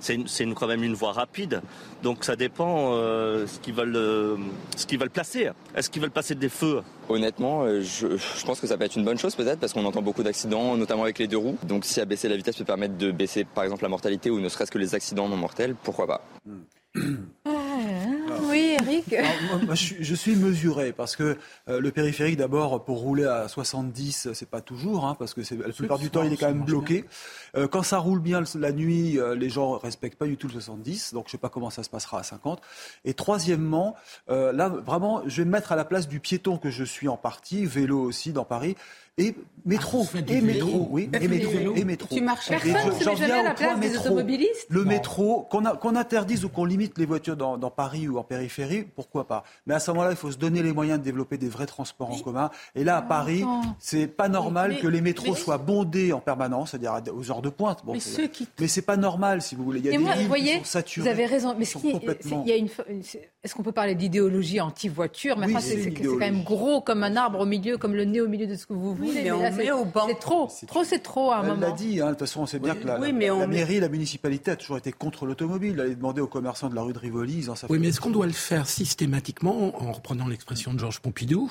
C'est quand même une voie rapide, donc ça dépend euh, ce qu'ils veulent, euh, ce qu'ils veulent placer. Est-ce qu'ils veulent placer des feux? Honnêtement, je, je pense que ça peut être une bonne chose peut-être parce qu'on entend beaucoup d'accidents, notamment avec les deux roues. Donc si abaisser la vitesse peut permettre de baisser par exemple la mortalité ou ne serait-ce que les accidents non mortels, pourquoi pas Oui, Eric. Alors, moi, moi, je, suis, je suis mesuré parce que euh, le périphérique, d'abord, pour rouler à 70, c'est pas toujours, hein, parce que c'est- la plupart du temps, il est quand même bloqué. Euh, quand ça roule bien la nuit, euh, les gens respectent pas du tout le 70, donc je sais pas comment ça se passera à 50. Et troisièmement, euh, là, vraiment, je vais me mettre à la place du piéton que je suis en partie, vélo aussi dans Paris. Et métro, du et vélo métro, oui, et métro, et métro. Tu marches. Personne je- ne se j'en met jamais viens à la au point place des métro. automobilistes Le Non. métro, qu'on interdise ou qu'on limite les voitures dans, dans Paris ou en périphérie, pourquoi pas? Mais à ce moment-là, il faut se donner les moyens de développer des vrais transports en commun. Et là, à Paris, c'est pas normal mais- que les métros mais- soient bondés en permanence, c'est-à-dire aux heures de pointe. Bon, Mais c'est- ceux qui- mais c'est pas normal, si vous voulez. Il y a des moi, vous voyez, qui sont saturées. vous avez raison. Mais ce sont qui, complètement- il y a une, une- est-ce qu'on peut parler d'idéologie anti-voiture? Mais c'est quand même gros comme un arbre au milieu, comme le nez au milieu de ce que vous voulez. Mais on là, met c'est- au banc. C'est trop. Trop, c'est trop à un Elle moment. l'a dit, hein, de toute façon, on sait bien que la, Oui, la- mais on la met- mairie, la municipalité a toujours été contre l'automobile. Elle a demandé aux commerçants de la rue de Rivoli, ils en savent Oui, mais est-ce qu'on doit le faire systématiquement en reprenant l'expression de Georges Pompidou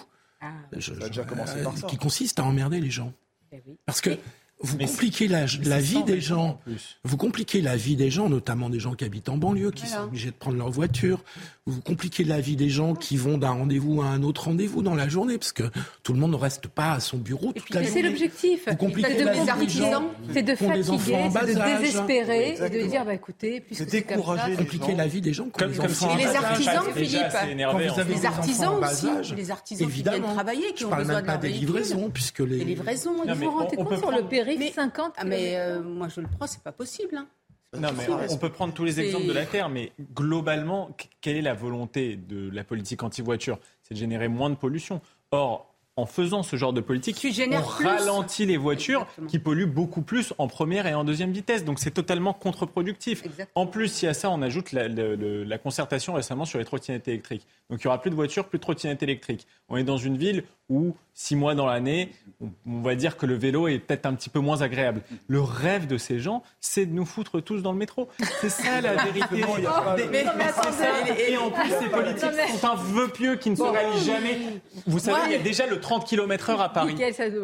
je- Ça a déjà commencé euh, par ça. qui consiste à emmerder les gens Eh oui. Parce que vous Mais compliquez la, mais vie des gens. Vous compliquez la vie des gens, notamment des gens qui habitent en banlieue, qui Voilà. sont obligés de prendre leur voiture. Vous compliquez la vie des gens qui vont d'un rendez-vous à un autre rendez-vous dans la journée, parce que tout le monde ne reste pas à son bureau toute la Mais journée. c'est l'objectif. Vous compliquez C'est de la vie des artisans, gens c'est de fatiguer, en bas c'est de désespérer et de dire bah écoutez, puisque C'est comme ça, décourager les Compliquer la vie des gens qui ont Comme, comme enfants si en Et les artisans, Philippe, assez énervé, Quand vous en avez fait. Les artisans aussi, âge, les artisans qui viennent travailler, qui Je ont parle besoin même de pas des livraisons, puisque les... Livraisons. Non, Vous rendez compte peut sur le périph' Mais- 50 Ah, mais kilomètres euh, moi je le prends, c'est pas possible. Non, mais on peut prendre tous les exemples de la Terre, mais globalement, qu- quelle est la volonté de la politique anti-voiture? C'est de générer moins de pollution. Or, en faisant ce genre de politique, on plus. ralentit les voitures Exactement. qui polluent beaucoup plus en première et en deuxième vitesse. Donc c'est totalement contre-productif. En plus, si à ça on ajoute la, la concertation récemment sur les trottinettes électriques. Donc il n'y aura plus de voitures, plus de trottinettes électriques. On est dans une ville où six mois dans l'année, on, on va dire que le vélo est peut-être un petit peu moins agréable. Le rêve de ces gens, c'est de nous foutre tous dans le métro. C'est ça la vérité. il y a pas- Des- Mais- mais c'est ça. Et en plus, ces politiques sont un vœu pieux qui ne se réalise jamais. Vous savez, il y a déjà le 30 km/h à Paris.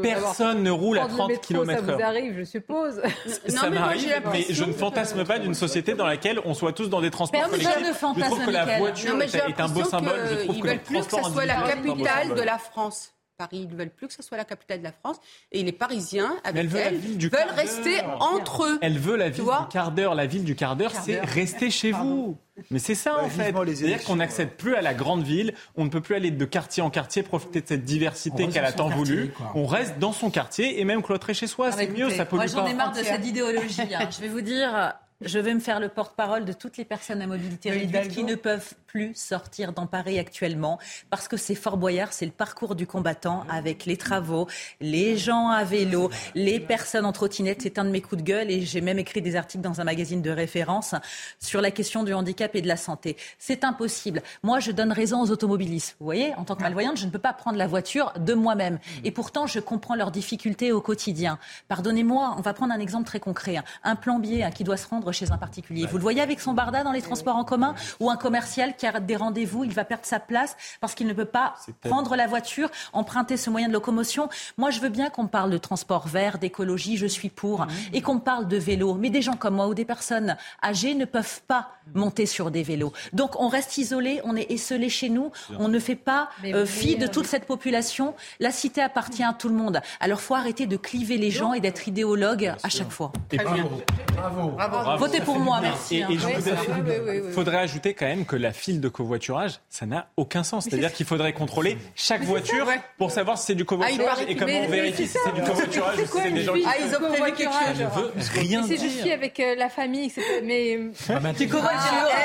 Personne ne roule à Prendre le 30 métro, km/h. Ça vous arrive, je suppose. Ça m'arrive, mais je ne fantasme pas d'une société dans laquelle on soit tous dans des transports Personne collectifs. ne Je fantasme, trouve que la voiture est, un beau symbole. Je trouve qu'ils que le veulent plus que transport ça soit la capitale de la France. Paris, ils veulent plus que ça soit la capitale de la France. Et les Parisiens, avec elle veut la elle, ville du veulent rester entre eux. Elle veut la ville du quart d'heure. La ville du quart d'heure, c'est rester chez vous. Mais c'est ça en fait. C'est-à-dire qu'on n'accède plus à la grande ville. On ne peut plus aller de quartier en quartier, profiter de cette diversité qu'elle a tant quartier, voulu. quoi. On reste dans son quartier et même cloîtré chez soi. Ah, C'est bah, mieux, ça pollue Moi, j'en pas. ai marre de cette idéologie. hein. Je vais vous dire, je vais me faire le porte-parole de toutes les personnes à mobilité réduite qui ne peuvent plus sortir dans Paris actuellement parce que c'est Fort Boyard, c'est le parcours du combattant avec les travaux, les gens à vélo, les personnes en trottinette. C'est un de mes coups de gueule et j'ai même écrit des articles dans un magazine de référence sur la question du handicap et de la santé. C'est impossible. Moi, je donne raison aux automobilistes. Vous voyez, en tant que malvoyante, je ne peux pas prendre la voiture de moi-même. Et pourtant, je comprends leurs difficultés au quotidien. Pardonnez-moi, on va prendre un exemple très concret. hein. Un plombier hein, qui doit se rendre chez un particulier. Vous le voyez avec son barda dans les transports en commun ou un commercial qui des rendez-vous, il va perdre sa place parce qu'il ne peut pas prendre la voiture, emprunter ce moyen de locomotion. Moi, je veux bien qu'on parle de transport vert, d'écologie, je suis pour, et qu'on parle de vélo. Mais des gens comme moi ou des personnes âgées ne peuvent pas monter sur des vélos. Donc, on reste isolé, on est esselé chez nous, on ne fait pas euh, fi de euh, toute cette population. La cité appartient à tout le monde. Alors, faut arrêter de cliver les gens et d'être idéologue à chaque fois. Et Bravo. Bravo. Votez pour moi, merci, Et, hein. Oui. Oui, oui, faudrait ajouter quand même que la de covoiturage, ça n'a aucun sens. C'est-à-dire qu'il faudrait contrôler chaque voiture pour savoir si c'est du covoiturage Ah, et comment on vérifie si c'est du covoiturage ou si c'est des gens qui... Ah, ils ont prévu quelque chose. Je veux rien Si je suis dire. avec euh, la famille, mais Ah, mais tu covoitures,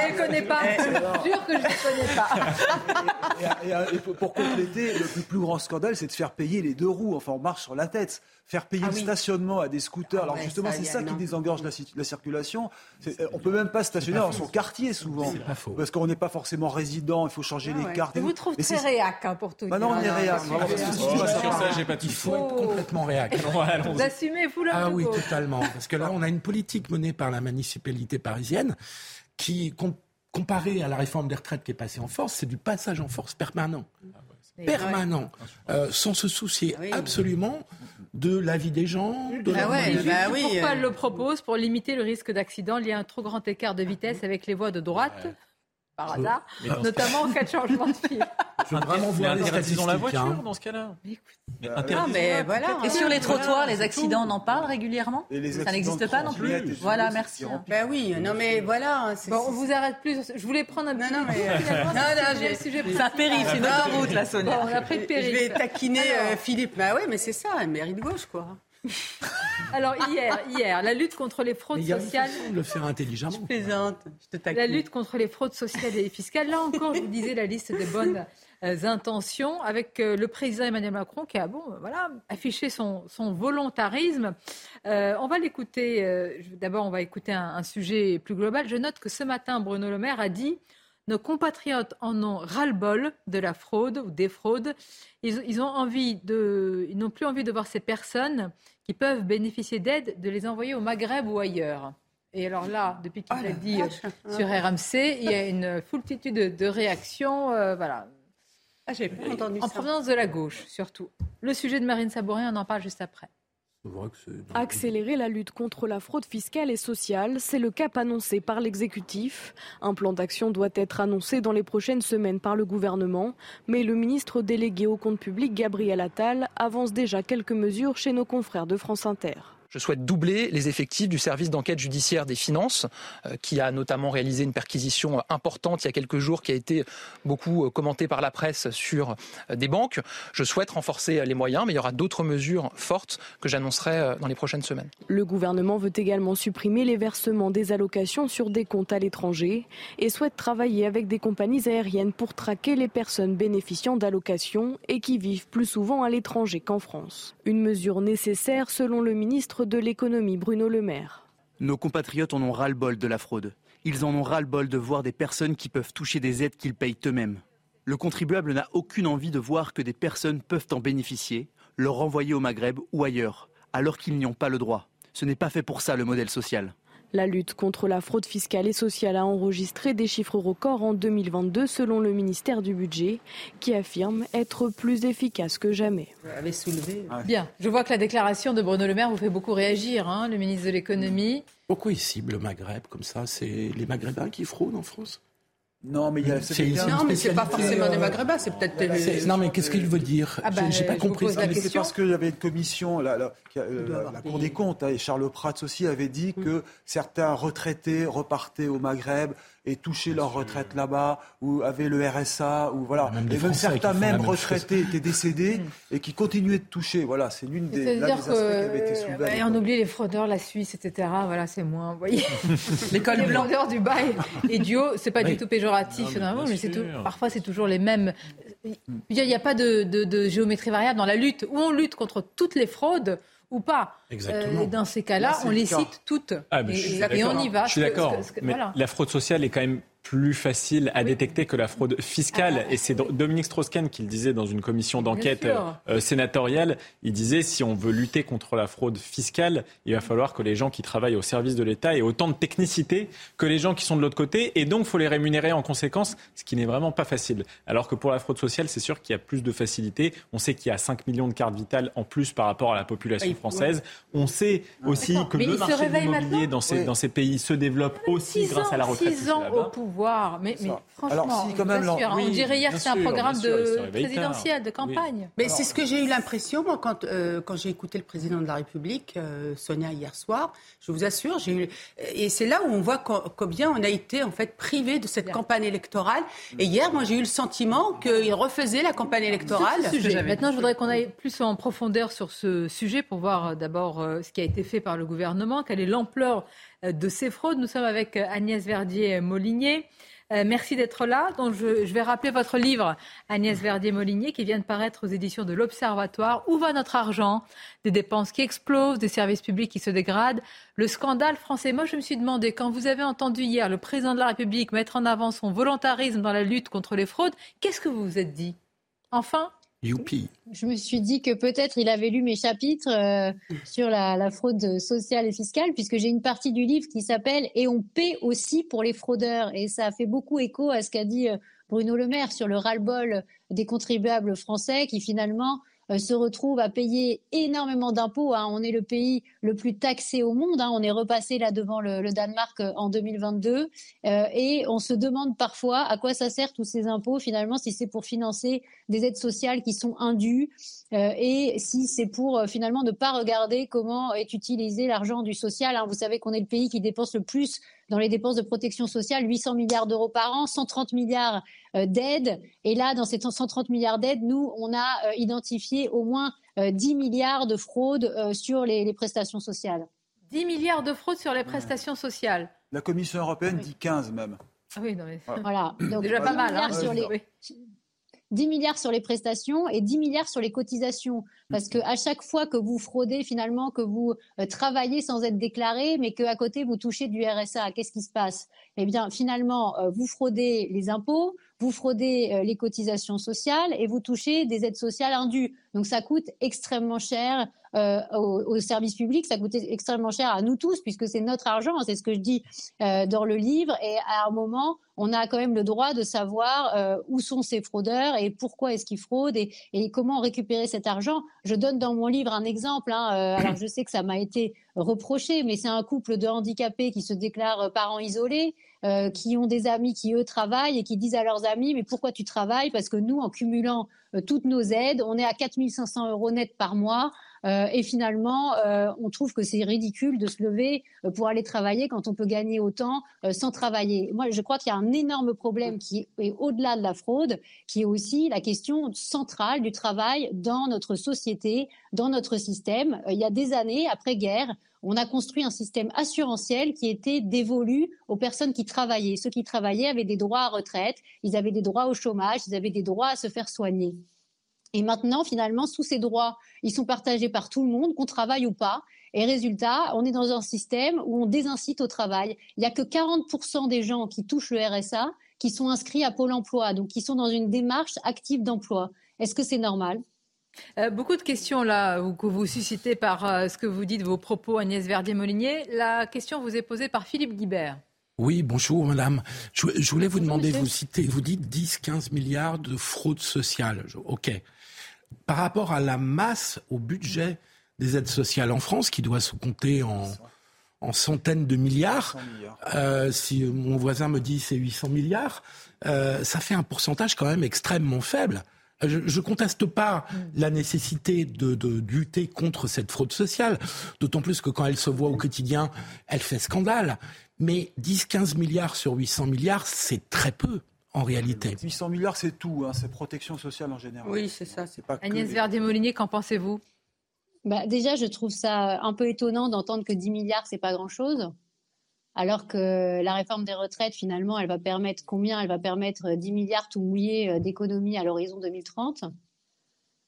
je ne connais pas. Je jure que je ne connais pas. Et, et- et pour pour compléter, le plus, plus grand scandale, c'est de faire payer les deux roues. Enfin, on marche sur la tête. Faire payer Ah le oui. stationnement à des scooters. Ah Alors justement, c'est ça qui désengorge la, ci- la circulation. Euh, On peut même pas stationner dans son quartier souvent, C'est pas faux. parce qu'on n'est pas forcément résident. Il faut changer les ouais. cartes. Je et vous trouve très c'est- réac hein, pour tout Maintenant, on dire. est réac. Il faut être complètement (laughs) allons-y. Vous assumez, vous le Ah oui, totalement. Parce que là, on a une politique menée par la municipalité parisienne qui, com- comparée à la réforme des retraites qui est passée en force, c'est du passage en force permanent. Permanent. Euh, sans se soucier Ah oui. absolument de la vie des gens, de Ah leur ouais, bah oui. Pourquoi elle le propose Pour limiter le risque d'accident lié à un trop grand écart de vitesse avec les voies de droite, par hasard, Mais notamment en cas de changement de fil. Je veux vraiment Mais voir les interdisons la statistiques. voiture hein. dans ce cas-là. Mais Mais Non, interdisons-la, mais voilà. peut-être. Et sur les Voilà, trottoirs, les c'est accidents, on en parle régulièrement Ça n'existe pas non plus Voilà, merci. hein. Ben oui, non mais voilà. c'est- Bon, on vous arrête plus. Je voulais prendre un petit Non, non, mais, peu, euh, non, c'est non, sujet- j'ai- sujet C'est un périph', c'est une Ah, autoroute, la Bon, Sonia. on a pris le Je périph'. vais taquiner euh, Philippe. Bah ouais, mais c'est ça, un mairie de gauche, quoi. Alors hier, hier, la lutte contre les fraudes Mais il y a une sociales. façon de le faire intelligemment. Plaisante, je te taquine. La lutte contre les fraudes sociales et fiscales. Là encore, je vous disais la liste des bonnes euh, intentions avec euh, le président Emmanuel Macron qui a bon, euh, voilà, affiché son, son volontarisme. Euh, on va l'écouter. euh, je- D'abord, on va écouter un, un sujet plus global. Je note que ce matin, Bruno Le Maire a dit nos compatriotes en ont ras-le-bol de la fraude ou des fraudes. Ils, ils ont envie de, ils n'ont plus envie de voir ces personnes qui peuvent bénéficier d'aide, de les envoyer au Maghreb ou ailleurs. Et alors là, depuis qu'il Oh l'a dit euh, sur RMC, il y a une foultitude de, de réactions, euh, voilà, Ah, pas entendu en ça. provenance de la gauche surtout. Le sujet de Marine Sabourin, on en parle juste après. Accélérer la lutte contre la fraude fiscale et sociale, c'est le cap annoncé par l'exécutif. Un plan d'action doit être annoncé dans les prochaines semaines par le gouvernement, mais le ministre délégué au compte public, Gabriel Attal, avance déjà quelques mesures chez nos confrères de France Inter. Je souhaite doubler les effectifs du service d'enquête judiciaire des finances, euh, qui a notamment réalisé une perquisition euh, importante il y a quelques jours, qui a été beaucoup euh, commentée par la presse sur des banques. Je souhaite renforcer les moyens, mais il y aura d'autres mesures fortes que j'annoncerai dans les prochaines semaines. Le gouvernement veut également supprimer les versements des allocations sur des comptes à l'étranger et souhaite travailler avec des compagnies aériennes pour traquer les personnes bénéficiant d'allocations et qui vivent plus souvent à l'étranger qu'en France. Une mesure nécessaire selon le ministre de l'économie Bruno Le Maire. Nos compatriotes en ont ras-le-bol de la fraude. Ils en ont ras-le-bol de voir des personnes qui peuvent toucher des aides qu'ils payent eux-mêmes. Le contribuable n'a aucune envie de voir que des personnes peuvent en bénéficier, leur renvoyer au Maghreb ou ailleurs, alors qu'ils n'y ont pas le droit. Ce n'est pas fait pour ça le modèle social. La lutte contre la fraude fiscale et sociale a enregistré des chiffres records en 2022 selon le ministère du Budget, qui affirme être plus efficace que jamais. Bien, je vois que la déclaration de Bruno Le Maire vous fait beaucoup réagir, hein, le ministre de l'économie. Pourquoi il cible le Maghreb comme ça? C'est les Maghrébins qui fraudent en France? Non, mais il y a C'est- Non, mais pas forcément des euh, Maghrébins, c'est peut-être des- Non, mais qu'est-ce qu'il veut dire Ah bah, J'ai pas compris C'est parce qu'il y avait une commission, la, la- euh, la- la des- Cour des comptes, hein, et Charles Prats aussi avait dit que certains retraités repartaient au Maghreb et touchaient leur retraite là-bas, ou avaient le RSA, ou voilà. Même et même certains même retraités étaient décédés et qui continuaient de toucher. Voilà, c'est l'une des, des C'est-à-dire aspects qui avait été que soulevé. à ouais, l'époque. on oublie les fraudeurs, la Suisse, etc. Voilà, c'est moins. Vous voyez, (laughs) L'école fraudeurs du bail et du haut, c'est pas Oui. du tout péjoratif, Non, mais c'est tout. Parfois, c'est toujours les mêmes. Il n'y a, il y a pas de, de- de géométrie variable dans la lutte. Ou on lutte contre toutes les fraudes ou pas. Exactement. Euh, et dans ces cas-là, on le les cite toutes. Ah, et, on y va. Je suis d'accord. voilà. la fraude sociale est quand même plus facile à détecter que la fraude fiscale. Ah. Et c'est Do- Dominique Strauss-Kahn qui le disait dans une commission d'enquête sûr. euh, sénatoriale. Il disait si on veut lutter contre la fraude fiscale, il va falloir que les gens qui travaillent au service de l'État aient autant de technicité que les gens qui sont de l'autre côté. Et donc, il faut les rémunérer en conséquence, ce qui n'est vraiment pas facile. Alors que pour la fraude sociale, c'est sûr qu'il y a plus de facilité. On sait qu'il y a 5 millions de cartes vitales en plus par rapport à la population française. On sait aussi que Mais le marché de l'immobilier dans ces, Oui. dans ces pays se développe aussi grâce ans, à la retraite. ans au. Pouvoir. Mais, franchement, on dirait hier que c'est un programme de présidentiel, de campagne. Mais c'est ce que j'ai eu l'impression, moi, quand, euh, quand j'ai écouté le président de la République, euh, Sonia, hier soir. Je vous assure, j'ai eu... Et c'est là où on voit combien on a été, en fait, privé de cette campagne électorale. Et hier, moi, j'ai eu le sentiment qu'il refaisait la campagne électorale. Maintenant, je voudrais qu'on aille plus en profondeur sur ce sujet pour voir euh, d'abord ce qui a été fait par le gouvernement, quelle est l'ampleur de ces fraudes. Nous sommes avec Agnès Verdier-Molinier. Euh, merci d'être là. Donc, je, vais rappeler votre livre, Agnès Verdier-Molinier, qui vient de paraître aux éditions de l'Observatoire. Où va notre argent? Des dépenses qui explosent, des services publics qui se dégradent. Le scandale français. Moi, je me suis demandé, quand vous avez entendu hier le président de la République mettre en avant son volontarisme dans la lutte contre les fraudes, qu'est-ce que vous vous êtes dit? Enfin Youpi. Je me suis dit que peut-être il avait lu mes chapitres euh, sur la, fraude sociale et fiscale, puisque j'ai une partie du livre qui s'appelle Et on paie aussi pour les fraudeurs. Et ça a fait beaucoup écho à ce qu'a dit euh, Bruno Le Maire sur le ras-le-bol des contribuables français qui finalement se retrouvent à payer énormément d'impôts. Hein. On est le pays le plus taxé au monde. Hein. On est repassé là devant le, Danemark euh, en 2022. Euh, et on se demande parfois à quoi ça sert tous ces impôts finalement, si c'est pour financer des aides sociales qui sont indues et si c'est pour finalement ne pas regarder comment est utilisé l'argent du social. Hein. Vous savez qu'on est le pays qui dépense le plus dans les dépenses de protection sociale, 800 milliards d'euros par an, 130 milliards euh, d'aides. Et là, dans ces 130 milliards d'aides, nous, on a euh, identifié au moins 10 euh, milliards de fraudes sur les, prestations sociales. 10 milliards de fraudes sur les prestations sociales. La Commission européenne dit 15 même. Ah oui, non mais... Voilà. Donc, déjà pas mal. Hein, sur les... 10 milliards sur les prestations et 10 milliards sur les cotisations. Parce que à chaque fois que vous fraudez, finalement, que vous euh, travaillez sans être déclaré, mais qu'à côté vous touchez du RSA, qu'est-ce qui se passe? Eh bien, finalement, euh, vous fraudez les impôts, vous fraudez euh, les cotisations sociales et vous touchez des aides sociales indues. Donc ça coûte extrêmement cher euh, aux, services publics, ça coûte extrêmement cher à nous tous puisque c'est notre argent, c'est ce que je dis euh, dans le livre. Et à un moment, on a quand même le droit de savoir euh, où sont ces fraudeurs et pourquoi est-ce qu'ils fraudent et, comment récupérer cet argent. Je donne dans mon livre un exemple. Hein, euh, alors je sais que ça m'a été reproché, mais c'est un couple de handicapés qui se déclarent parents isolés. Qui ont des amis qui, eux, travaillent et qui disent à leurs amis, mais pourquoi tu travailles? Parce que nous, en cumulant toutes nos aides, on est à 4500 euros net par mois. Euh, et finalement, euh, on trouve que c'est ridicule de se lever euh, pour aller travailler quand on peut gagner autant sans travailler. Moi, je crois qu'il y a un énorme problème qui est au-delà de la fraude, qui est aussi la question centrale du travail dans notre société, dans notre système. il y a des années, après-guerre, on a construit un système assurantiel qui était dévolu aux personnes qui travaillaient. Ceux qui travaillaient avaient des droits à retraite, ils avaient des droits au chômage, ils avaient des droits à se faire soigner. Et maintenant, finalement, sous ces droits, ils sont partagés par tout le monde, qu'on travaille ou pas. Et résultat, on est dans un système où on désincite au travail. Il n'y a que 40% des gens qui touchent le RSA qui sont inscrits à Pôle emploi, donc qui sont dans une démarche active d'emploi. Est-ce que c'est normal? Euh, beaucoup de questions là que vous suscitez par euh, ce que vous dites, vos propos, Agnès Verdier-Molinier. La question vous est posée par Philippe Guibert. Oui, bonjour madame. Je, voulais vous demander, vous citez, vous dites 10-15 milliards de fraude sociale. Ok par rapport à la masse, au budget des aides sociales en France, qui doit se compter en, centaines de milliards, euh, si mon voisin me dit c'est 800 milliards, euh, ça fait un pourcentage quand même extrêmement faible. Je ne conteste pas la nécessité de, de, lutter contre cette fraude sociale, d'autant plus que quand elle se voit au quotidien, elle fait scandale. Mais 10-15 milliards sur 800 milliards, c'est très peu en réalité. 800 milliards, c'est tout, hein, c'est protection sociale en général. Oui, c'est ça. C'est pas Agnès Verdier-Molinier, qu'en pensez-vous? Bah, Déjà, je trouve ça un peu étonnant d'entendre que 10 milliards, c'est pas grand-chose. Alors que la réforme des retraites, finalement, elle va permettre combien? Elle va permettre 10 milliards tout mouillés euh, d'économies à l'horizon 2030.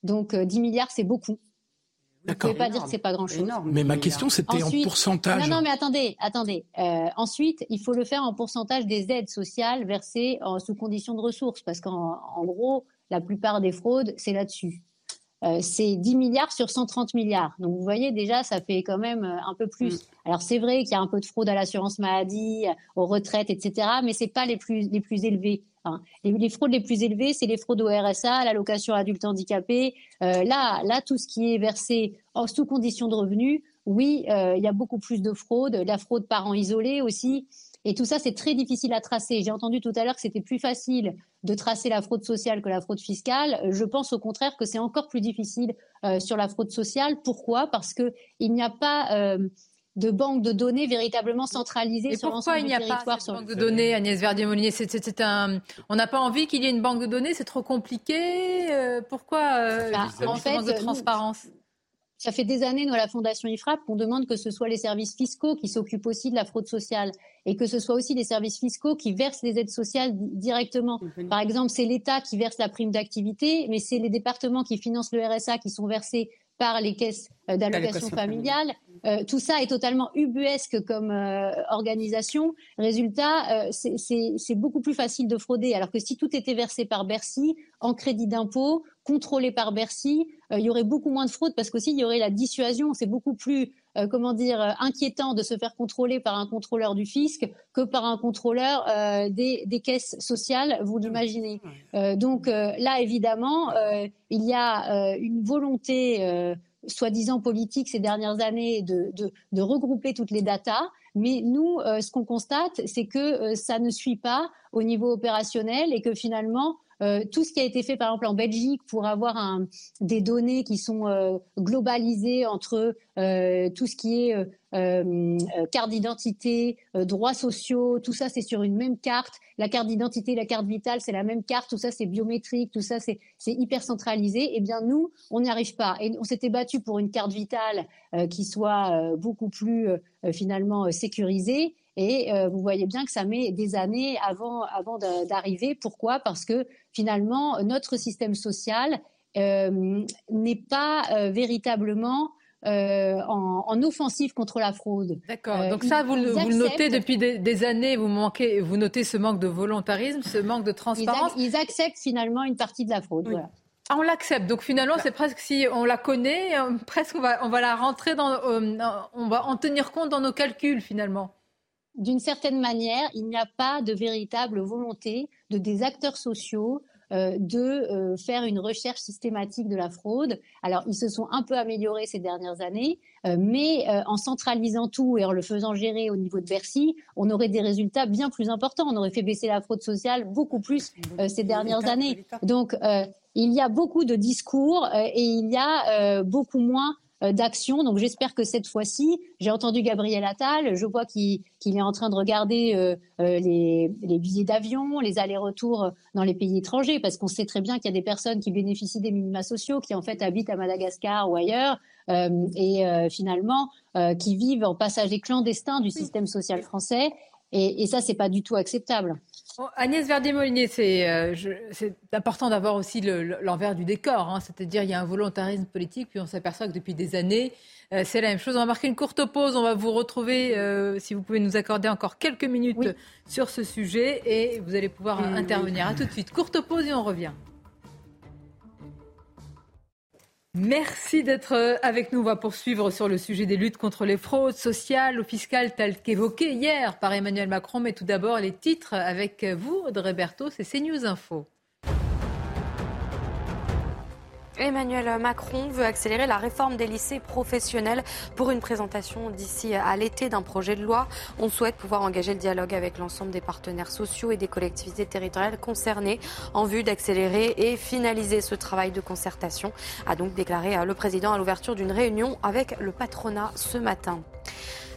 Donc 10 euh, milliards, c'est beaucoup. Vous ne pouvez pas dire que c'est pas grand-chose. Mais ma question, c'était en pourcentage. Non, non, mais attendez, attendez. Euh, ensuite, il faut le faire en pourcentage des aides sociales versées en, sous condition de ressources, parce qu'en gros, la plupart des fraudes, c'est là-dessus. Euh, c'est 10 milliards sur 130 milliards. Donc vous voyez déjà, ça fait quand même euh, un peu plus. Mm. Alors c'est vrai qu'il y a un peu de fraude à l'assurance maladie, aux retraites, etc. Mais c'est pas les plus les plus élevés. Hein. Les, fraudes les plus élevées, c'est les fraudes au RSA, l'allocation adulte handicapé. Euh, là, là, tout ce qui est versé en sous condition de revenus, oui, il y a beaucoup plus de fraude. La fraude parents isolés aussi. Et tout ça, c'est très difficile à tracer. J'ai entendu tout à l'heure que c'était plus facile de tracer la fraude sociale que la fraude fiscale. Je pense au contraire que c'est encore plus difficile euh, sur la fraude sociale. Pourquoi? Parce qu'il n'y a pas euh, de banque de données véritablement centralisée sur l'ensemble du territoire. Pourquoi il n'y a pas de banque de données, Agnès Verdier-Molinier? C'est, un... On n'a pas envie qu'il y ait une banque de données C'est trop compliqué euh, Pourquoi bah, en fait, de transparence? Ça fait des années, nous, à la Fondation IFRAP, qu'on demande que ce soit les services fiscaux qui s'occupent aussi de la fraude sociale et que ce soit aussi les services fiscaux qui versent les aides sociales directement. Par exemple, c'est l'État qui verse la prime d'activité, mais c'est les départements qui financent le RSA qui sont versés par les caisses euh, d'allocation familiale. Euh, tout ça est totalement ubuesque comme euh, organisation. Résultat, euh, c'est beaucoup plus facile de frauder. Alors que si tout était versé par Bercy, en crédit d'impôt, contrôlé par Bercy, il y aurait beaucoup moins de fraude parce qu'aussi il y aurait la dissuasion. C'est beaucoup plus, comment dire, inquiétant de se faire contrôler par un contrôleur du fisc que par un contrôleur des, des, caisses sociales, vous l'imaginez. donc là, évidemment, il y a une volonté soi-disant politique ces dernières années de, de, regrouper toutes les datas. Mais nous, euh, ce qu'on constate, c'est que euh, ça ne suit pas au niveau opérationnel et que finalement, euh, tout ce qui a été fait, par exemple, en Belgique pour avoir des données qui sont euh, globalisées entre euh, tout ce qui est carte d'identité, droits sociaux, tout ça, c'est sur une même carte. La carte d'identité, la carte vitale, c'est la même carte. Tout ça, c'est biométrique. Tout ça, c'est hyper centralisé. Eh bien, nous, on n'y arrive pas. Et on s'était battu pour une carte vitale qui soit beaucoup plus finalement sécurisée. Et euh, vous voyez bien que ça met des années avant, avant d'arriver. Pourquoi? Parce que finalement, notre système social euh, n'est pas euh, véritablement en, en, offensive contre la fraude. D'accord. Donc ça, vous, le notez depuis des, années. Vous manquez, vous notez ce manque de volontarisme, ce manque de transparence. Ils, acceptent finalement une partie de la fraude. Voilà. Ah, on l'accepte. Donc finalement, c'est presque si on la connaît, presque on va, on va la rentrer dans, on va en tenir compte dans nos calculs finalement d'une certaine manière, il n'y a pas de véritable volonté de des acteurs sociaux euh, de euh, faire une recherche systématique de la fraude. Alors, ils se sont un peu améliorés ces dernières années, euh, mais en centralisant tout et en le faisant gérer au niveau de Bercy, on aurait des résultats bien plus importants. On aurait fait baisser la fraude sociale beaucoup plus ces dernières années. Donc, il y a beaucoup de discours et il y a beaucoup moins d'action. Donc j'espère que cette fois-ci, j'ai entendu Gabriel Attal, je vois qu'il est en train de regarder euh, euh, les, les, billets d'avion, les allers-retours dans les pays étrangers, parce qu'on sait très bien qu'il y a des personnes qui bénéficient des minima sociaux, qui en fait habitent à Madagascar ou ailleurs, et finalement qui vivent en passager clandestin du système social français. Et, et ça, c'est pas du tout acceptable. Agnès Verdier-Molinier, euh, c'est important d'avoir aussi l'envers du décor. Hein. C'est-à-dire, il y a un volontarisme politique, puis on s'aperçoit que depuis des années, euh, c'est la même chose. On va marquer une courte pause. On va vous retrouver, euh, si vous pouvez nous accorder encore quelques minutes sur ce sujet, et vous allez pouvoir intervenir. À tout de suite. Courte pause et on revient. Merci d'être avec nous. On va poursuivre sur le sujet des luttes contre les fraudes sociales ou fiscales telles qu'évoquées hier par Emmanuel Macron. Mais tout d'abord, les titres avec vous, Audrey Berthaud, c'est CNews Info. Emmanuel Macron veut accélérer la réforme des lycées professionnels pour une présentation d'ici à l'été d'un projet de loi. On souhaite pouvoir engager le dialogue avec l'ensemble des partenaires sociaux et des collectivités territoriales concernées en vue d'accélérer et finaliser ce travail de concertation, a donc déclaré le président à l'ouverture d'une réunion avec le patronat ce matin.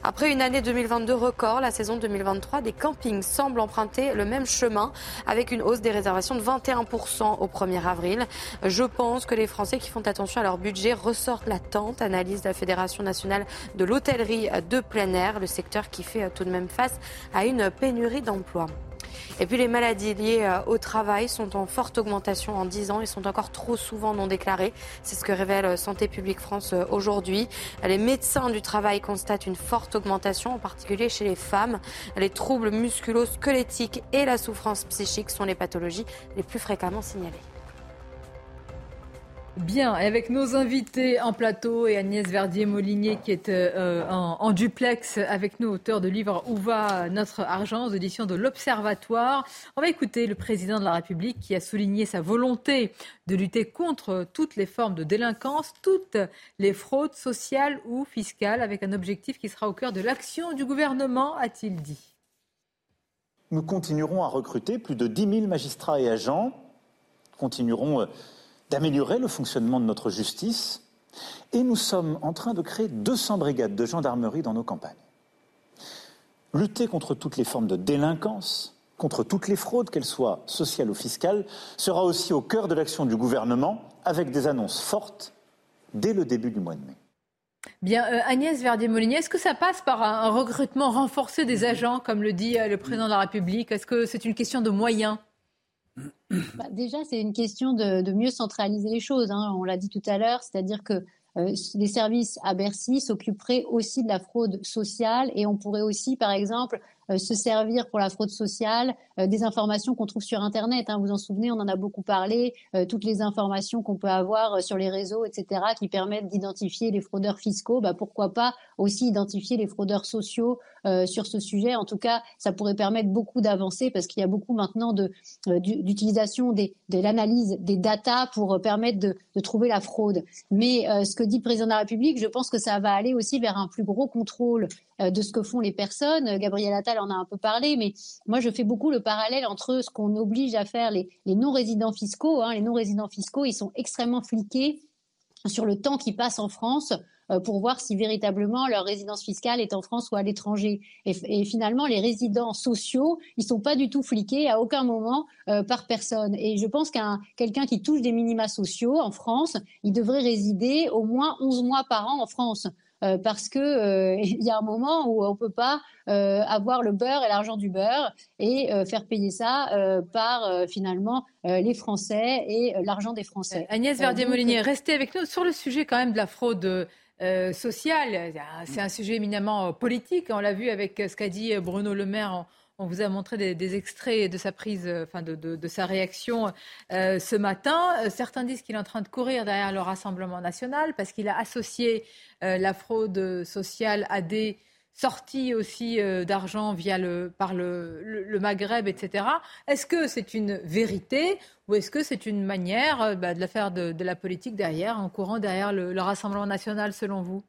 Après une année 2022 record, la saison 2023 des campings semble emprunter le même chemin avec une hausse des réservations de 21% au 1er avril. Je pense que les Français qui font attention à leur budget ressortent la tente, analyse la Fédération nationale de l'hôtellerie de plein air, le secteur qui fait tout de même face à une pénurie d'emplois. Et puis les maladies liées euh, au travail sont en forte augmentation en 10 ans et sont encore trop souvent non déclarées. C'est ce que révèle euh, Santé publique France euh, aujourd'hui. Les médecins du travail constatent une forte augmentation, en particulier chez les femmes. Les troubles musculo-squelettiques et la souffrance psychique sont les pathologies les plus fréquemment signalées. Bien, avec nos invités en plateau et Agnès Verdier-Molinier qui est euh, en, duplex avec nous, auteur de livre Où va notre argent aux éditions de l'Observatoire. On va écouter le président de la République qui a souligné sa volonté de lutter contre toutes les formes de délinquance, toutes les fraudes sociales ou fiscales, avec un objectif qui sera au cœur de l'action du gouvernement, a-t-il dit. nous continuerons à recruter plus de 10 000 magistrats et agents, continuerons euh, d'améliorer le fonctionnement de notre justice, et nous sommes en train de créer 200 brigades de gendarmerie dans nos campagnes. Lutter contre toutes les formes de délinquance, contre toutes les fraudes, qu'elles soient sociales ou fiscales, sera aussi au cœur de l'action du gouvernement, avec des annonces fortes dès le début du mois de mai. Bien, euh, Agnès Verdier-Molinier, est-ce que ça passe par un, recrutement renforcé des agents, comme le dit euh, le président de la République? Est-ce que c'est une question de moyens? Bah, Déjà, c'est une question de, mieux centraliser les choses. Hein. On l'a dit tout à l'heure, c'est-à-dire que euh, les services à Bercy s'occuperaient aussi de la fraude sociale et on pourrait aussi, par exemple, se servir pour la fraude sociale euh, des informations qu'on trouve sur Internet. Hein. Vous en souvenez, on en a beaucoup parlé, euh, toutes les informations qu'on peut avoir sur les réseaux, etc., qui permettent d'identifier les fraudeurs fiscaux. Bah, pourquoi pas aussi identifier les fraudeurs sociaux sur ce sujet En tout cas, ça pourrait permettre beaucoup d'avancer parce qu'il y a beaucoup maintenant d'utilisation de, de l'analyse des datas pour permettre de, de, trouver la fraude. Mais ce que dit le président de la République, je pense que ça va aller aussi vers un plus gros contrôle de ce que font les personnes. Gabriel Attal en a un peu parlé, mais moi je fais beaucoup le parallèle entre ce qu'on oblige à faire les, non-résidents fiscaux. Hein. Les non-résidents fiscaux, ils sont extrêmement fliqués sur le temps qu'ils passent en France euh, pour voir si véritablement leur résidence fiscale est en France ou à l'étranger. Et, finalement, les résidents sociaux, ils sont pas du tout fliqués à aucun moment euh, par personne. Et je pense qu'un quelqu'un qui touche des minima sociaux en France, il devrait résider au moins 11 mois par an en France. Euh, parce que euh, (laughs) il y a un moment où on peut pas euh, avoir le beurre et l'argent du beurre et faire payer ça par finalement les Français et l'argent des Français. Agnès Verdier-Molinier, restez avec nous sur le sujet quand même de la fraude. sociale. C'est un sujet éminemment politique. On l'a vu avec ce qu'a dit Bruno Le Maire en, on vous a montré des, extraits de sa prise, euh, de, sa réaction euh, ce matin. Euh, certains disent qu'il est en train de courir derrière le Rassemblement national parce qu'il a associé la fraude sociale à des sorties aussi d'argent via le, par le, Maghreb, etc. Est-ce que c'est une vérité ou est-ce que c'est une manière bah, de la faire de, la politique derrière, en courant derrière le Rassemblement national, selon vous?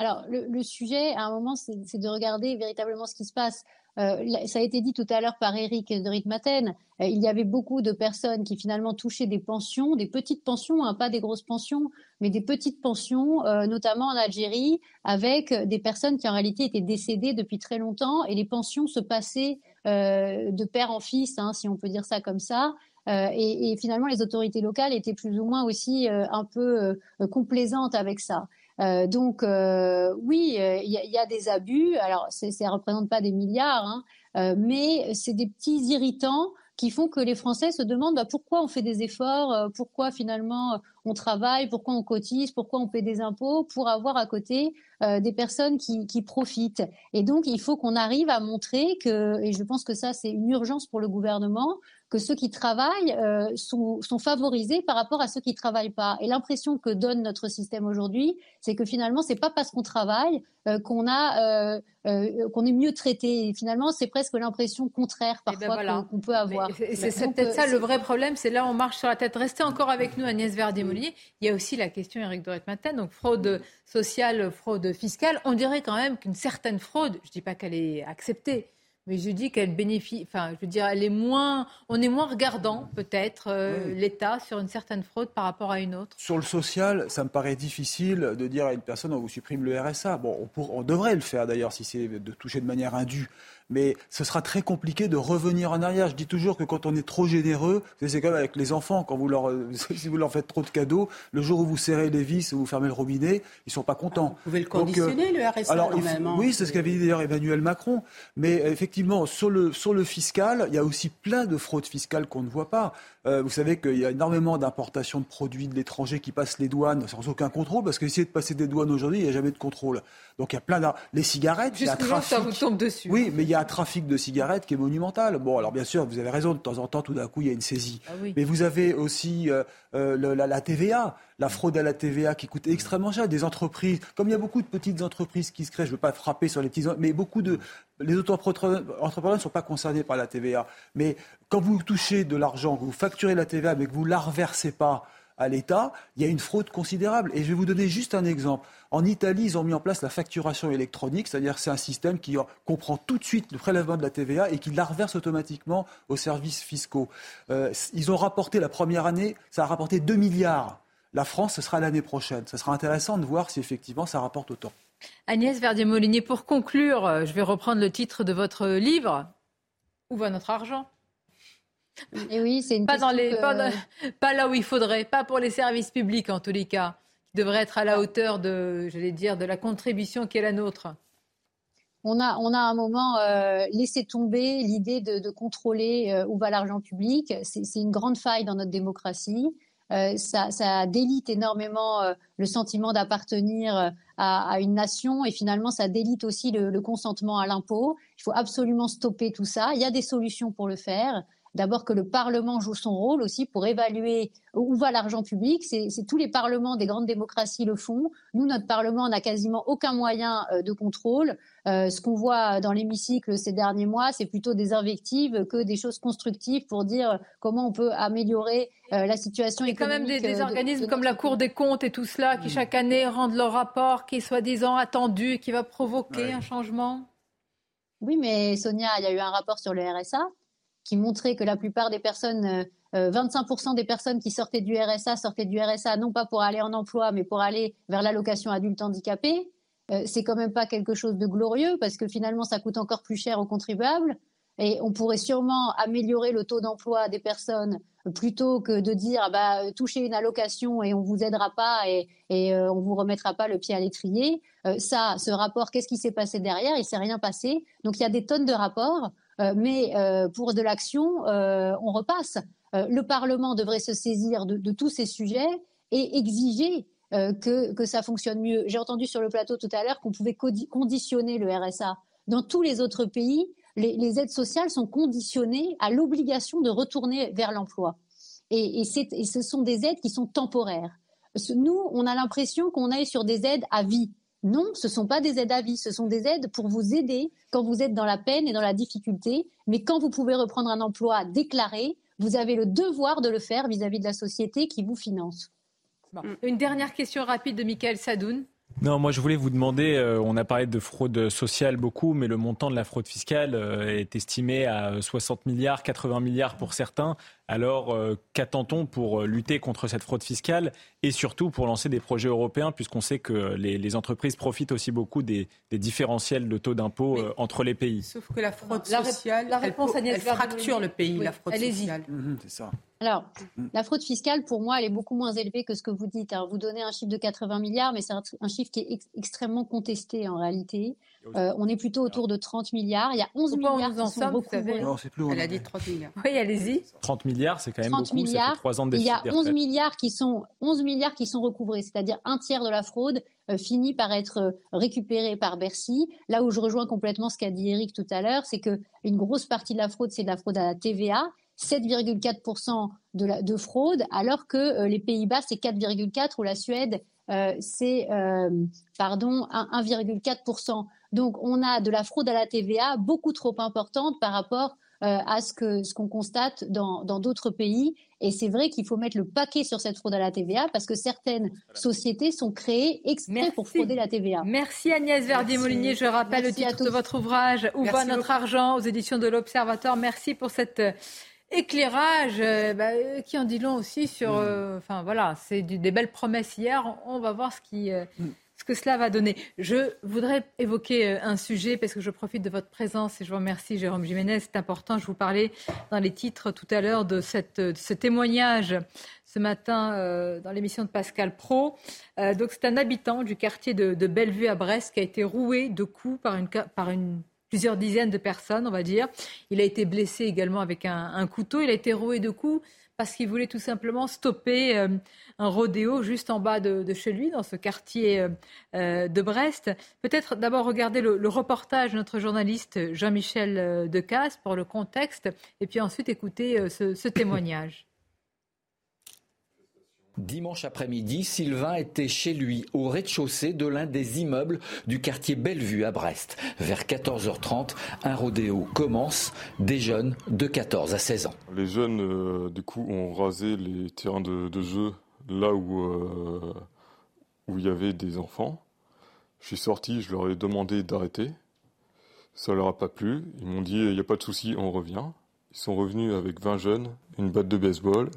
Alors, le, sujet, à un moment, c'est de regarder véritablement ce qui se passe. Euh, ça a été dit tout à l'heure par Eric de Ritmaten. Euh, il y avait beaucoup de personnes qui finalement touchaient des pensions, des petites pensions, hein, pas des grosses pensions, mais des petites pensions, euh, notamment en Algérie, avec des personnes qui en réalité étaient décédées depuis très longtemps et les pensions se passaient de père en fils, hein, si on peut dire ça comme ça. Et, et, finalement, les autorités locales étaient plus ou moins aussi un peu complaisantes avec ça. Euh, donc euh, oui, euh, il y, a des abus. Alors ça ne représente pas des milliards, hein, mais c'est des petits irritants qui font que les Français se demandent bah, pourquoi on fait des efforts, pourquoi finalement on travaille, pourquoi on cotise, pourquoi on paie des impôts pour avoir à côté des personnes qui, qui, profitent. Et donc il faut qu'on arrive à montrer que, et je pense que ça c'est une urgence pour le gouvernement, que ceux qui travaillent euh, sont, favorisés par rapport à ceux qui travaillent pas. Et l'impression que donne notre système aujourd'hui, c'est que finalement, c'est pas parce qu'on travaille euh, qu'on a euh, qu'on est mieux traité. Et finalement, c'est presque l'impression contraire eh ben parfois qu'on peut avoir. C'est peut-être ça le vrai problème. C'est là on marche sur la tête. Restez encore avec nous, Agnès Verdier-Molinier. Il y a aussi la question, Eric Doret-Matin, donc fraude sociale, fraude fiscale. On dirait quand même qu'une certaine fraude, je dis pas qu'elle est acceptée mais je dis qu'elle bénéficie, enfin, je veux dire, elle est moins, on est moins regardant peut-être euh, l'État sur une certaine fraude par rapport à une autre. Sur le social, ça me paraît difficile de dire à une personne on vous supprime le RSA. Bon, on, on devrait le faire d'ailleurs si c'est de toucher de manière indue mais ce sera très compliqué de revenir en arrière. Je dis toujours que quand on est trop généreux, c'est comme avec les enfants, quand vous leur, (laughs) si vous leur faites trop de cadeaux, le jour où vous serrez les vis ou vous fermez le robinet, ils sont pas contents. vous pouvez le conditionner, le RSA, alors, Oui, c'est ce qu'avait dit d'ailleurs Emmanuel Macron. Mais effectivement, sur le, sur le fiscal, il y a aussi plein de fraudes fiscales qu'on ne voit pas. Euh, vous savez qu'il y a énormément d'importations de produits de l'étranger qui passent les douanes sans aucun contrôle, parce qu'essayer de passer des douanes aujourd'hui, il n'y a jamais de contrôle. Donc il y a plein de... Les cigarettes, il y a trafic... ça vous tombe dessus. Oui, mais il y a un trafic de cigarettes qui est monumental. Bon, alors bien sûr, vous avez raison, de temps en temps, tout d'un coup, il y a une saisie. Ah mais vous avez aussi euh, euh, la, TVA, la fraude à la TVA qui coûte extrêmement cher. Des entreprises, comme il y a beaucoup de petites entreprises qui se créent, je ne veux pas frapper sur les petits... Mais beaucoup de... Les entrepreneurs ne sont pas concernés par la TVA. Mais quand vous touchez de l'argent, que vous facturez la TVA, mais que vous ne la reversez pas à l'État, il y a une fraude considérable. Et je vais vous donner juste un exemple. En Italie, ils ont mis en place la facturation électronique, c'est-à-dire c'est un système qui comprend tout de suite le prélèvement de la TVA et qui la reverse automatiquement aux services fiscaux. Euh, ils ont rapporté la première année, ça a rapporté 2 milliards. La France, ce sera l'année prochaine. Ce sera intéressant de voir si effectivement ça rapporte autant. Agnès Verdier-Molinier, pour conclure, euh, je vais reprendre le titre de votre livre. Où va notre argent? Et eh oui, c'est une pas, dans les, pas, là où il faudrait, pas pour les services publics en tous les cas, qui devraient être à la hauteur de, j'allais dire, de la contribution qui est la nôtre. On a, on a à un moment euh, laissé tomber l'idée de, contrôler euh, où va l'argent public. C'est une grande faille dans notre démocratie. Euh, ça, ça, délite énormément le sentiment d'appartenir à, une nation et finalement ça délite aussi le consentement à l'impôt. Il faut absolument stopper tout ça. Il y a des solutions pour le faire. D'abord que le Parlement joue son rôle aussi pour évaluer où va l'argent public. C'est tous les parlements des grandes démocraties le font. Nous, notre Parlement n'a quasiment aucun moyen euh, de contrôle. Euh, ce qu'on voit dans l'hémicycle ces derniers mois, c'est plutôt des invectives que des choses constructives pour dire comment on peut améliorer euh, la situation économique. Il y a quand même des, organismes comme la Cour des comptes et tout cela qui chaque année rendent leur rapport qui est soi-disant attendu et qui va provoquer un changement. Oui, mais Sonia, il y a eu un rapport sur le RSA qui montrait que la plupart des personnes, 25% euh, euh, des personnes qui sortaient du RSA sortaient du RSA non pas pour aller en emploi, mais pour aller vers l'allocation adulte handicapé. Euh, c'est quand même pas quelque chose de glorieux parce que finalement ça coûte encore plus cher aux contribuables. Et on pourrait sûrement améliorer le taux d'emploi des personnes plutôt que de dire ah bah, touchez une allocation et on vous aidera pas et, et on vous remettra pas le pied à l'étrier. ça, ce rapport, qu'est-ce qui s'est passé derrière? Il s'est rien passé. Donc il y a des tonnes de rapports. Euh, mais euh, pour de l'action, euh, on repasse. le Parlement devrait se saisir de, tous ces sujets et exiger que, ça fonctionne mieux. J'ai entendu sur le plateau tout à l'heure qu'on pouvait conditionner le RSA. Dans tous les autres pays, les, aides sociales sont conditionnées à l'obligation de retourner vers l'emploi. Et, et, ce sont des aides qui sont temporaires. Nous, on a l'impression qu'on est sur des aides à vie. Non, ce ne sont pas des aides à vie, ce sont des aides pour vous aider quand vous êtes dans la peine et dans la difficulté. Mais quand vous pouvez reprendre un emploi déclaré, vous avez le devoir de le faire vis-à-vis de la société qui vous finance. Une dernière question rapide de Michael Sadoun. Non, moi je voulais vous demander, euh, on a parlé de fraude sociale beaucoup, mais le montant de la fraude fiscale euh, est estimé à 60 milliards, 80 milliards pour certains. Alors euh, qu'attend-on pour lutter contre cette fraude fiscale et surtout pour lancer des projets européens, puisqu'on sait que les, entreprises profitent aussi beaucoup des, différentiels de taux d'impôt entre les pays? Sauf que la fraude sociale, la, réponse elle, fracture le pays, la fraude sociale. Mhm, c'est ça. Alors, mm. la fraude fiscale, pour moi, elle est beaucoup moins élevée que ce que vous dites. vous donnez un chiffre de 80 milliards, mais c'est un, chiffre qui est extrêmement contesté en réalité. Euh, on est plutôt autour de 30 milliards. Il y a 11 milliards qui sont recouvrés. Elle a dit 30 milliards. Oui, allez-y. 30 milliards, c'est quand même beaucoup. Milliards. Ça fait ans de Il y a 11 milliards qui sont 11 milliards qui sont recouvrés, c'est-à-dire un tiers de la fraude euh, finit par être euh, récupéré par Bercy. Là où je rejoins complètement ce qu'a dit Eric tout à l'heure, c'est que une grosse partie de la fraude, c'est de la fraude à la TVA 7,4% de, de, fraude, alors que euh, les Pays-Bas, c'est 4,4% ou la Suède, euh, c'est euh, pardon 1,4%. Donc on a de la fraude à la TVA beaucoup trop importante par rapport à ce que ce qu'on constate dans d'autres pays. Et c'est vrai qu'il faut mettre le paquet sur cette fraude à la TVA parce que certaines sociétés sont créées exprès pour frauder la TVA. Merci Agnès Verdier-Molinier. Je rappelle le titre de votre ouvrage Où va notre argent aux éditions de l'Observateur. Merci pour cette éclairage euh, bah, euh, qui en dit long aussi sur. Mm. Euh, enfin voilà, c'est des belles promesses hier. On va voir ce qui. Que cela va donner. Je voudrais évoquer un sujet parce que je profite de votre présence et je vous remercie, Jérôme Jiménez. C'est important. Je vous parlais dans les titres tout à l'heure de, cette, ce témoignage ce matin dans l'émission de Pascal Pro. donc, c'est un habitant du quartier de, de, Bellevue à Brest qui a été roué de coups par une plusieurs dizaines de personnes, on va dire. Il a été blessé également avec un, couteau. Il a été roué de coups parce qu'il voulait tout simplement stopper euh, un rodéo juste en bas de, chez lui, dans ce quartier euh, euh, de Brest. Peut-être d'abord regarder le, reportage de notre journaliste Jean-Michel Decasse pour le contexte, et puis ensuite écouter ce témoignage. Dimanche après-midi, Sylvain était chez lui, au rez-de-chaussée de l'un des immeubles du quartier Bellevue à Brest. Vers 14h30, un rodéo commence. Des jeunes de 14 à 16 ans. Les jeunes, euh, du coup, ont rasé les terrains de, jeu là où, où il y avait des enfants. Je suis sorti, je leur ai demandé d'arrêter. Ça leur a pas plu. Ils m'ont dit il n'y a pas de souci, on revient. Ils sont revenus avec 20 jeunes, une batte de baseball,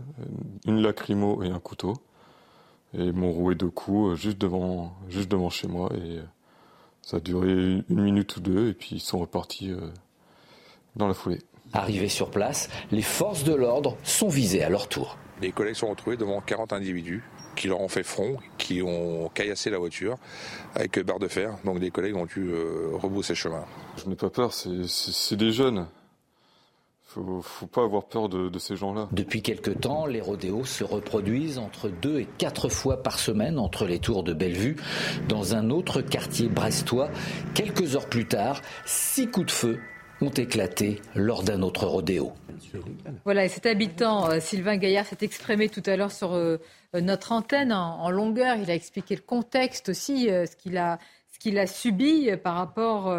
une lacrymo et un couteau. Et ils m'ont roué deux coups juste devant, juste devant chez moi. Et ça a duré une minute ou deux. Et puis ils sont repartis dans la foulée. Arrivés sur place, les forces de l'ordre sont visées à leur tour. Les collègues sont retrouvés devant 40 individus qui leur ont fait front, qui ont caillassé la voiture avec barre de fer. Donc des collègues ont dû euh, rebousser chemin. Je n'ai pas peur, c'est des jeunes. Faut, faut pas avoir peur de, de ces gens-là. Depuis quelque temps, les rodéos se reproduisent entre deux et quatre fois par semaine entre les tours de Bellevue. Dans un autre quartier brestois, quelques heures plus tard, six coups de feu ont éclaté lors d'un autre rodéo. Voilà, et cet habitant, euh, Sylvain Gaillard, s'est exprimé tout à l'heure sur euh, notre antenne en, longueur. Il a expliqué le contexte aussi, euh, ce qu'il a, qu'il a subi par rapport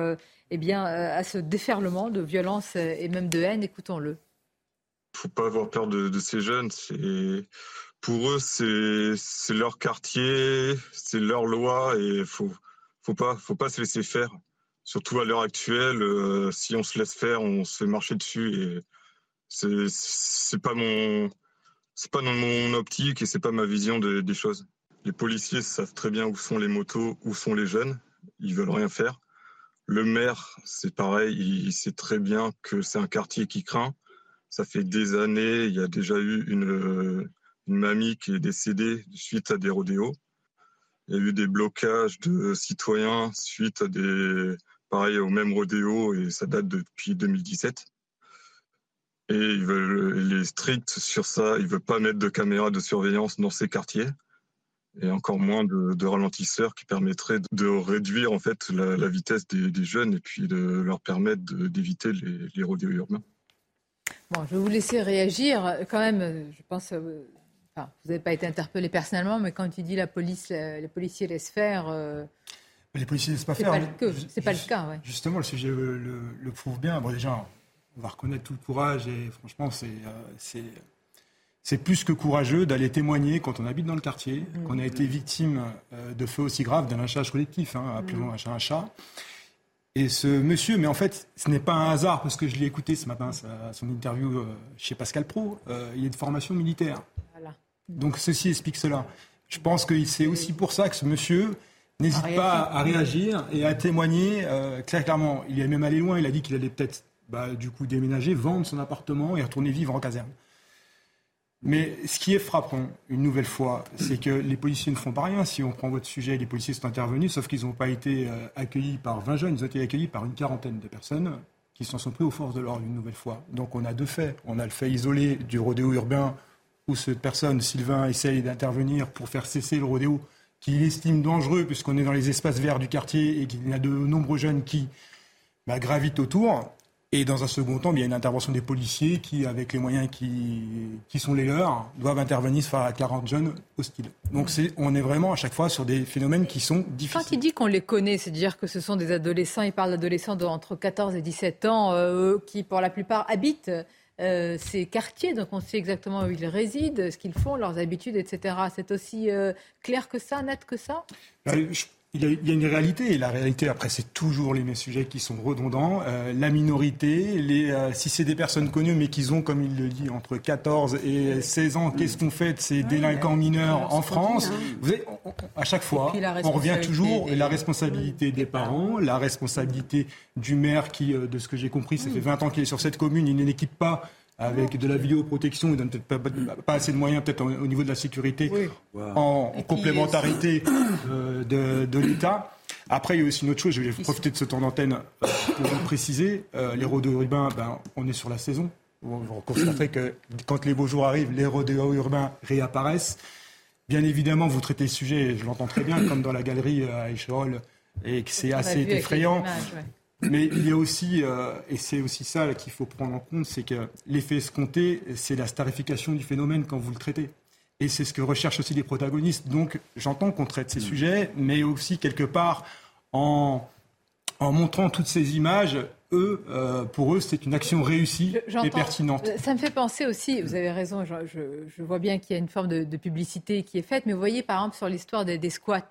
eh bien, à ce déferlement de violence et même de haine. Écoutons-le. Il ne faut pas avoir peur de, ces jeunes. Pour eux, c'est leur quartier, c'est leur loi et il faut, faut pas, faut pas se laisser faire surtout à l'heure actuelle, euh, si on se laisse faire, on se fait marcher dessus et c'est pas mon c'est pas mon optique et c'est pas ma vision des choses. Les policiers savent très bien où sont les motos, où sont les jeunes. Ils veulent rien faire. Le maire, c'est pareil, il, sait très bien que c'est un quartier qui craint. Ça fait des années, il y a déjà eu une, mamie qui est décédée suite à des rodéos. Il y a eu des blocages de citoyens suite à des, pareil au même rodéo et ça date depuis 2017. Et ils veulent, il est strict sur ça. Il veut pas mettre de caméras de surveillance dans ces quartiers et encore moins de, ralentisseurs qui permettraient de réduire en fait la, vitesse des, jeunes et puis de leur permettre d'éviter les, les rodéos urbains. Bon, je vais vous laisser réagir. Quand même, je pense, euh, enfin, vous n'avez pas été interpellé personnellement, mais quand tu dis la police, les policiers laissent faire. Euh, les policiers ne laissent pas faire. C'est pas le cas, ouais. Justement, le sujet le, prouve bien. Bon, déjà, on va reconnaître tout le courage et franchement, c'est euh, c'est plus que courageux d'aller témoigner quand on habite dans le quartier, mm. qu'on a été victime euh, de feux aussi graves d'un lynchage collectif, hein, appelons mm. un chat Et ce monsieur, mais en fait, ce n'est pas un hasard, parce que je l'ai écouté ce matin, son interview euh, chez Pascal Pro, il est de formation militaire. Donc ceci explique cela. Je pense que c'est aussi pour ça que ce monsieur n'hésite pas à réagir et à témoigner euh, clairement. Il est même allé loin, il a dit qu'il allait peut-être bah, du coup déménager, vendre son appartement et retourner vivre en caserne. Mais ce qui est frappant, une nouvelle fois, c'est que les policiers ne font pas rien. Si on prend votre sujet, les policiers sont intervenus, sauf qu'ils n'ont pas été euh, accueillis par 20 jeunes, ils ont été accueillis par une quarantaine de personnes qui s'en sont pris aux forces de l'ordre une nouvelle fois. Donc on a deux faits. On a le fait isolé du rodéo urbain où cette personne, Sylvain, essaye d'intervenir pour faire cesser le rodéo qu'il estime dangereux puisqu'on est dans les espaces verts du quartier et qu'il y a de nombreux jeunes qui bah, gravitent autour. Et dans un second temps, il y a une intervention des policiers qui, avec les moyens qui, qui sont les leurs, doivent intervenir face à 40 jeunes hostiles. Donc on est vraiment à chaque fois sur des phénomènes qui sont difficiles. Quand il dit qu'on les connaît, c'est-à-dire que ce sont des adolescents, il parle d'adolescents entre 14 et 17 ans euh, qui, pour la plupart, habitent euh, ces quartiers, donc on sait exactement où ils résident, ce qu'ils font, leurs habitudes, etc. C'est aussi euh, clair que ça, net que ça? Euh, il y, a, une réalité, et la réalité, après, c'est toujours les mêmes sujets qui sont redondants. la minorité, les, si c'est des personnes connues, mais qu'ils ont, comme il le dit, entre 14 et 16 ans, qu'est-ce qu'on fait de ces délinquants mineurs en France Vous À chaque fois, on revient toujours, la responsabilité des parents, la responsabilité du maire qui, de ce que j'ai compris, ça fait 20 ans qu'il est sur cette commune, il n'équipe pas avec de la vidéoprotection, il donne peut-être pas, pas, assez de moyens peut-être au niveau de la sécurité en, complémentarité euh, de, de l'État. Après, il y a aussi une autre chose, je vais profiter de ce temps d'antenne euh, pour vous préciser. Euh, les rodéos urbains, ben, on est sur la saison. Vous constaterez que quand les beaux jours arrivent, les rodéos urbains réapparaissent. Bien évidemment, vous traitez le sujet, je l'entends très bien, comme dans la galerie à Écherolles, et que c'est assez effrayant. Mais il y a aussi, euh, et c'est aussi ça qu'il faut prendre en compte, c'est que l'effet escompté, c'est la starification du phénomène quand vous le traitez. Et c'est ce que recherchent aussi les protagonistes. Donc j'entends qu'on traite ces mm. sujets, mais aussi quelque part en, en montrant toutes ces images, eux, euh, pour eux, c'est une action réussie et pertinente. Ça me fait penser aussi, vous avez raison, je, vois bien qu'il y a une forme de, publicité qui est faite, mais vous voyez par exemple sur l'histoire des, squats,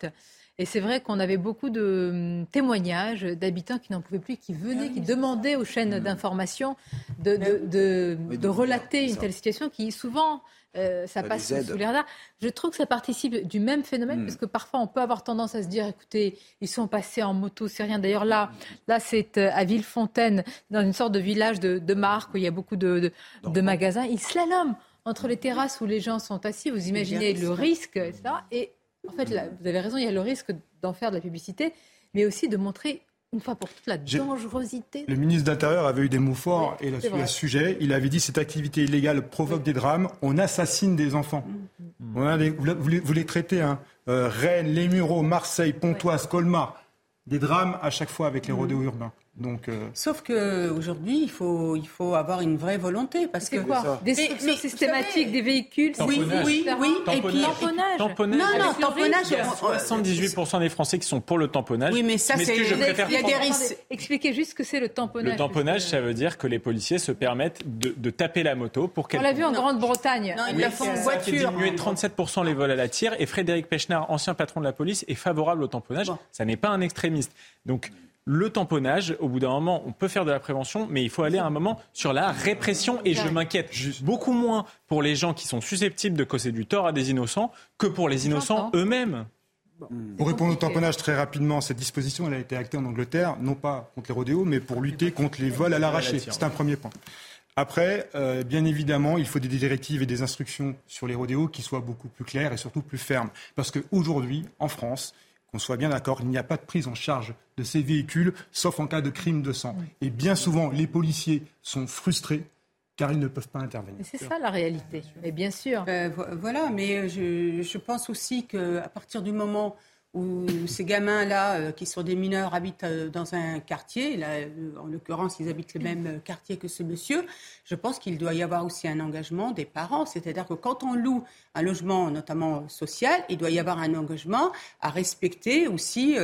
et c'est vrai qu'on avait beaucoup de hum, témoignages d'habitants qui n'en pouvaient plus, qui venaient, qui demandaient aux chaînes d'information de, de, relater une telle situation qui souvent euh, ça, passe sous l'air là. Je trouve que ça participe du même phénomène, hmm. parce que parfois on peut avoir tendance à se dire, écoutez, ils sont passés en moto, c'est rien. D'ailleurs là, là c'est euh, à Villefontaine, dans une sorte de village de, de marque où il y a beaucoup de, de, magasins. Ils slaloment entre les terrasses où les gens sont assis. Vous imaginez le risque, etc. Et en fait, vous avez raison, il y a le risque d'en faire de la publicité, mais aussi de montrer une fois pour toutes la dangerosité. Le ministre de l'Intérieur avait eu des mots forts et là-dessus à ce sujet. Il avait dit cette activité illégale provoque des drames. On assassine des enfants. Mm-hmm. vous, les, traitez, hein. Euh, Rennes, Les Mureaux, Marseille, Pontoise, Colmar. Des drames à chaque fois avec les mm-hmm. rodéos urbains. Donc, euh... Sauf qu'aujourd'hui, il faut, il faut avoir une vraie volonté. Parce que quoi Destruction systématique des véhicules Oui, oui, oui. Et puis, tamponnage. tamponnage. Non, non, tamponnage. Il y a 78% des Français qui sont pour le tamponnage. Oui, mais ça, c'est. Il y a des risques. Expliquez juste ce que c'est le tamponnage. Le tamponnage, ça veut dire que les policiers se permettent de, de taper la moto pour qu'elle. On l'a vu en Grande-Bretagne. Non, ils la font en voiture. Diminuer 37% les vols à la tire. Et Frédéric Pechnard, ancien patron de la police, est favorable au tamponnage. Ça n'est pas un extrémiste. Donc, le tamponnage, au bout d'un moment, on peut faire de la prévention, mais il faut aller à un moment sur la répression. Et je m'inquiète beaucoup moins pour les gens qui sont susceptibles de causer du tort à des innocents que pour les innocents eux-mêmes. Pour répondre au tamponnage très rapidement, cette disposition elle a été actée en Angleterre, non pas contre les rodéos, mais pour lutter contre les vols à l'arraché. C'est un premier point. Après, euh, bien évidemment, il faut des directives et des instructions sur les rodéos qui soient beaucoup plus claires et surtout plus fermes. Parce qu'aujourd'hui, en France, qu'on soit bien d'accord, il n'y a pas de prise en charge de ces véhicules, sauf en cas de crime de sang. Et bien souvent, les policiers sont frustrés car ils ne peuvent pas intervenir. C'est ça la réalité, bien sûr. Euh, voilà, mais je, je pense aussi qu'à partir du moment où ces gamins-là, euh, qui sont des mineurs, habitent euh, dans un quartier. Là, euh, en l'occurrence, ils habitent le même quartier que ce monsieur. Je pense qu'il doit y avoir aussi un engagement des parents. C'est-à-dire que quand on loue un logement, notamment social, il doit y avoir un engagement à respecter aussi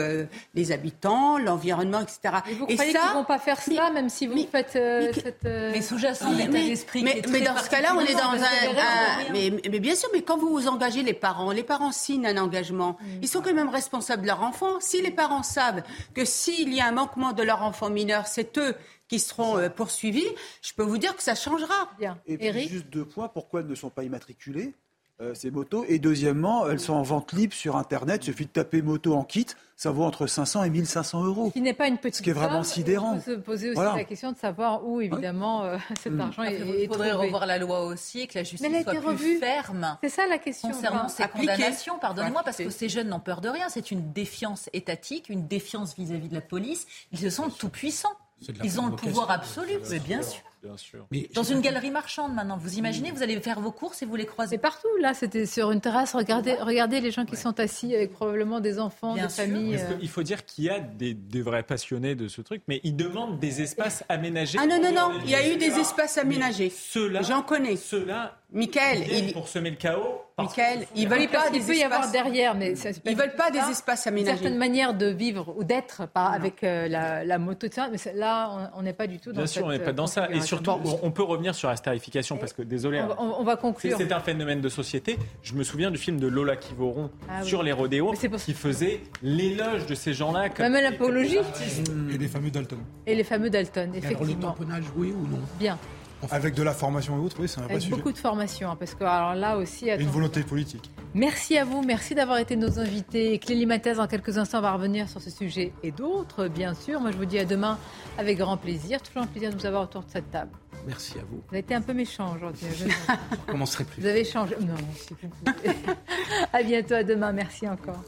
les habitants, l'environnement, etc. Et vous croyez qu'ils ne vont pas faire cela, même si vous faites cette... Mais sous-jacent l'état d'esprit Mais, mais dans ce cas-là, on est dans un... mais, mais, bien sûr, mais quand vous vous engagez les parents, les parents signent un engagement, mm. ils sont quand même responsables de leur enfant. Si les parents savent que s'il y a un manquement de leur enfant mineur, c'est eux qui seront euh, poursuivis, je peux vous dire que ça changera. Bien. Et puis, juste deux points, pourquoi elles ne sont pas immatriculées? Euh, ces motos. Et deuxièmement, elles sont en vente libre sur Internet. Il suffit de taper moto en kit. Ça vaut entre 500 et 1500 euros. Ce qui n'est pas une petite Ce qui est vraiment sidérant. Il faut se poser aussi la question de savoir où, évidemment, euh, (laughs) cet argent est, Il faudrait revoir la loi aussi, que la justice soit plus ferme. C'est ça la question. Concernant ces condamnations, pardonnez-moi, parce que ces jeunes n'ont peur de rien. C'est une défiance étatique, une défiance vis-à-vis de la police. Ils sont tout puissants. Ils ont le pouvoir absolu. Mais bien sûr. Bien sûr. Dans une galerie marchande maintenant, vous imaginez, vous allez faire vos courses et vous les croisez partout. Là, c'était sur une terrasse. Regardez, regardez les gens qui sont assis avec probablement des enfants, des familles. Euh. Il faut dire qu'il y a des, vrais passionnés de ce truc, mais ils demandent des espaces aménagés. Ah non, non, non, il y a eu des espaces aménagés. Ceux-là, j'en connais. Ceux-là, Michael, il... pour semer le chaos. Michael, ils veulent pas des peut y avoir derrière, mais ils veulent pas des espaces aménagés. Certaines manières de vivre ou d'être, pas avec euh, la, moto, ça. Mais là, on n'est pas du tout dans. Bien sûr, on n'est pas dans ça. Et surtout, on peut revenir sur la starification parce que désolé, on, va conclure. C'est un phénomène de société. Je me souviens du film de Lola Kivoron ah sur les rodéos qui faisait l'éloge de ces gens-là. Même l'apologie. Et les fameux Dalton. Et les fameux Dalton, effectivement. Alors, le tamponnage, oui ou non? Bien. Avec de la formation et autres, oui, c'est un vrai Avec beaucoup de formation, hein, parce que alors là aussi... Et une volonté politique. Merci à vous, merci d'avoir été nos invités. Clélie Mathès, en quelques instants, va revenir sur ce sujet et d'autres, bien sûr. Moi, je vous dis à demain avec grand plaisir. Toujours un plaisir de vous avoir autour de cette table. Merci à vous. Vous avez été un peu méchant aujourd'hui. je (laughs) ne recommencerai plus. Vous avez changé. Non, c'est plus. (laughs) à bientôt, à demain. Merci encore.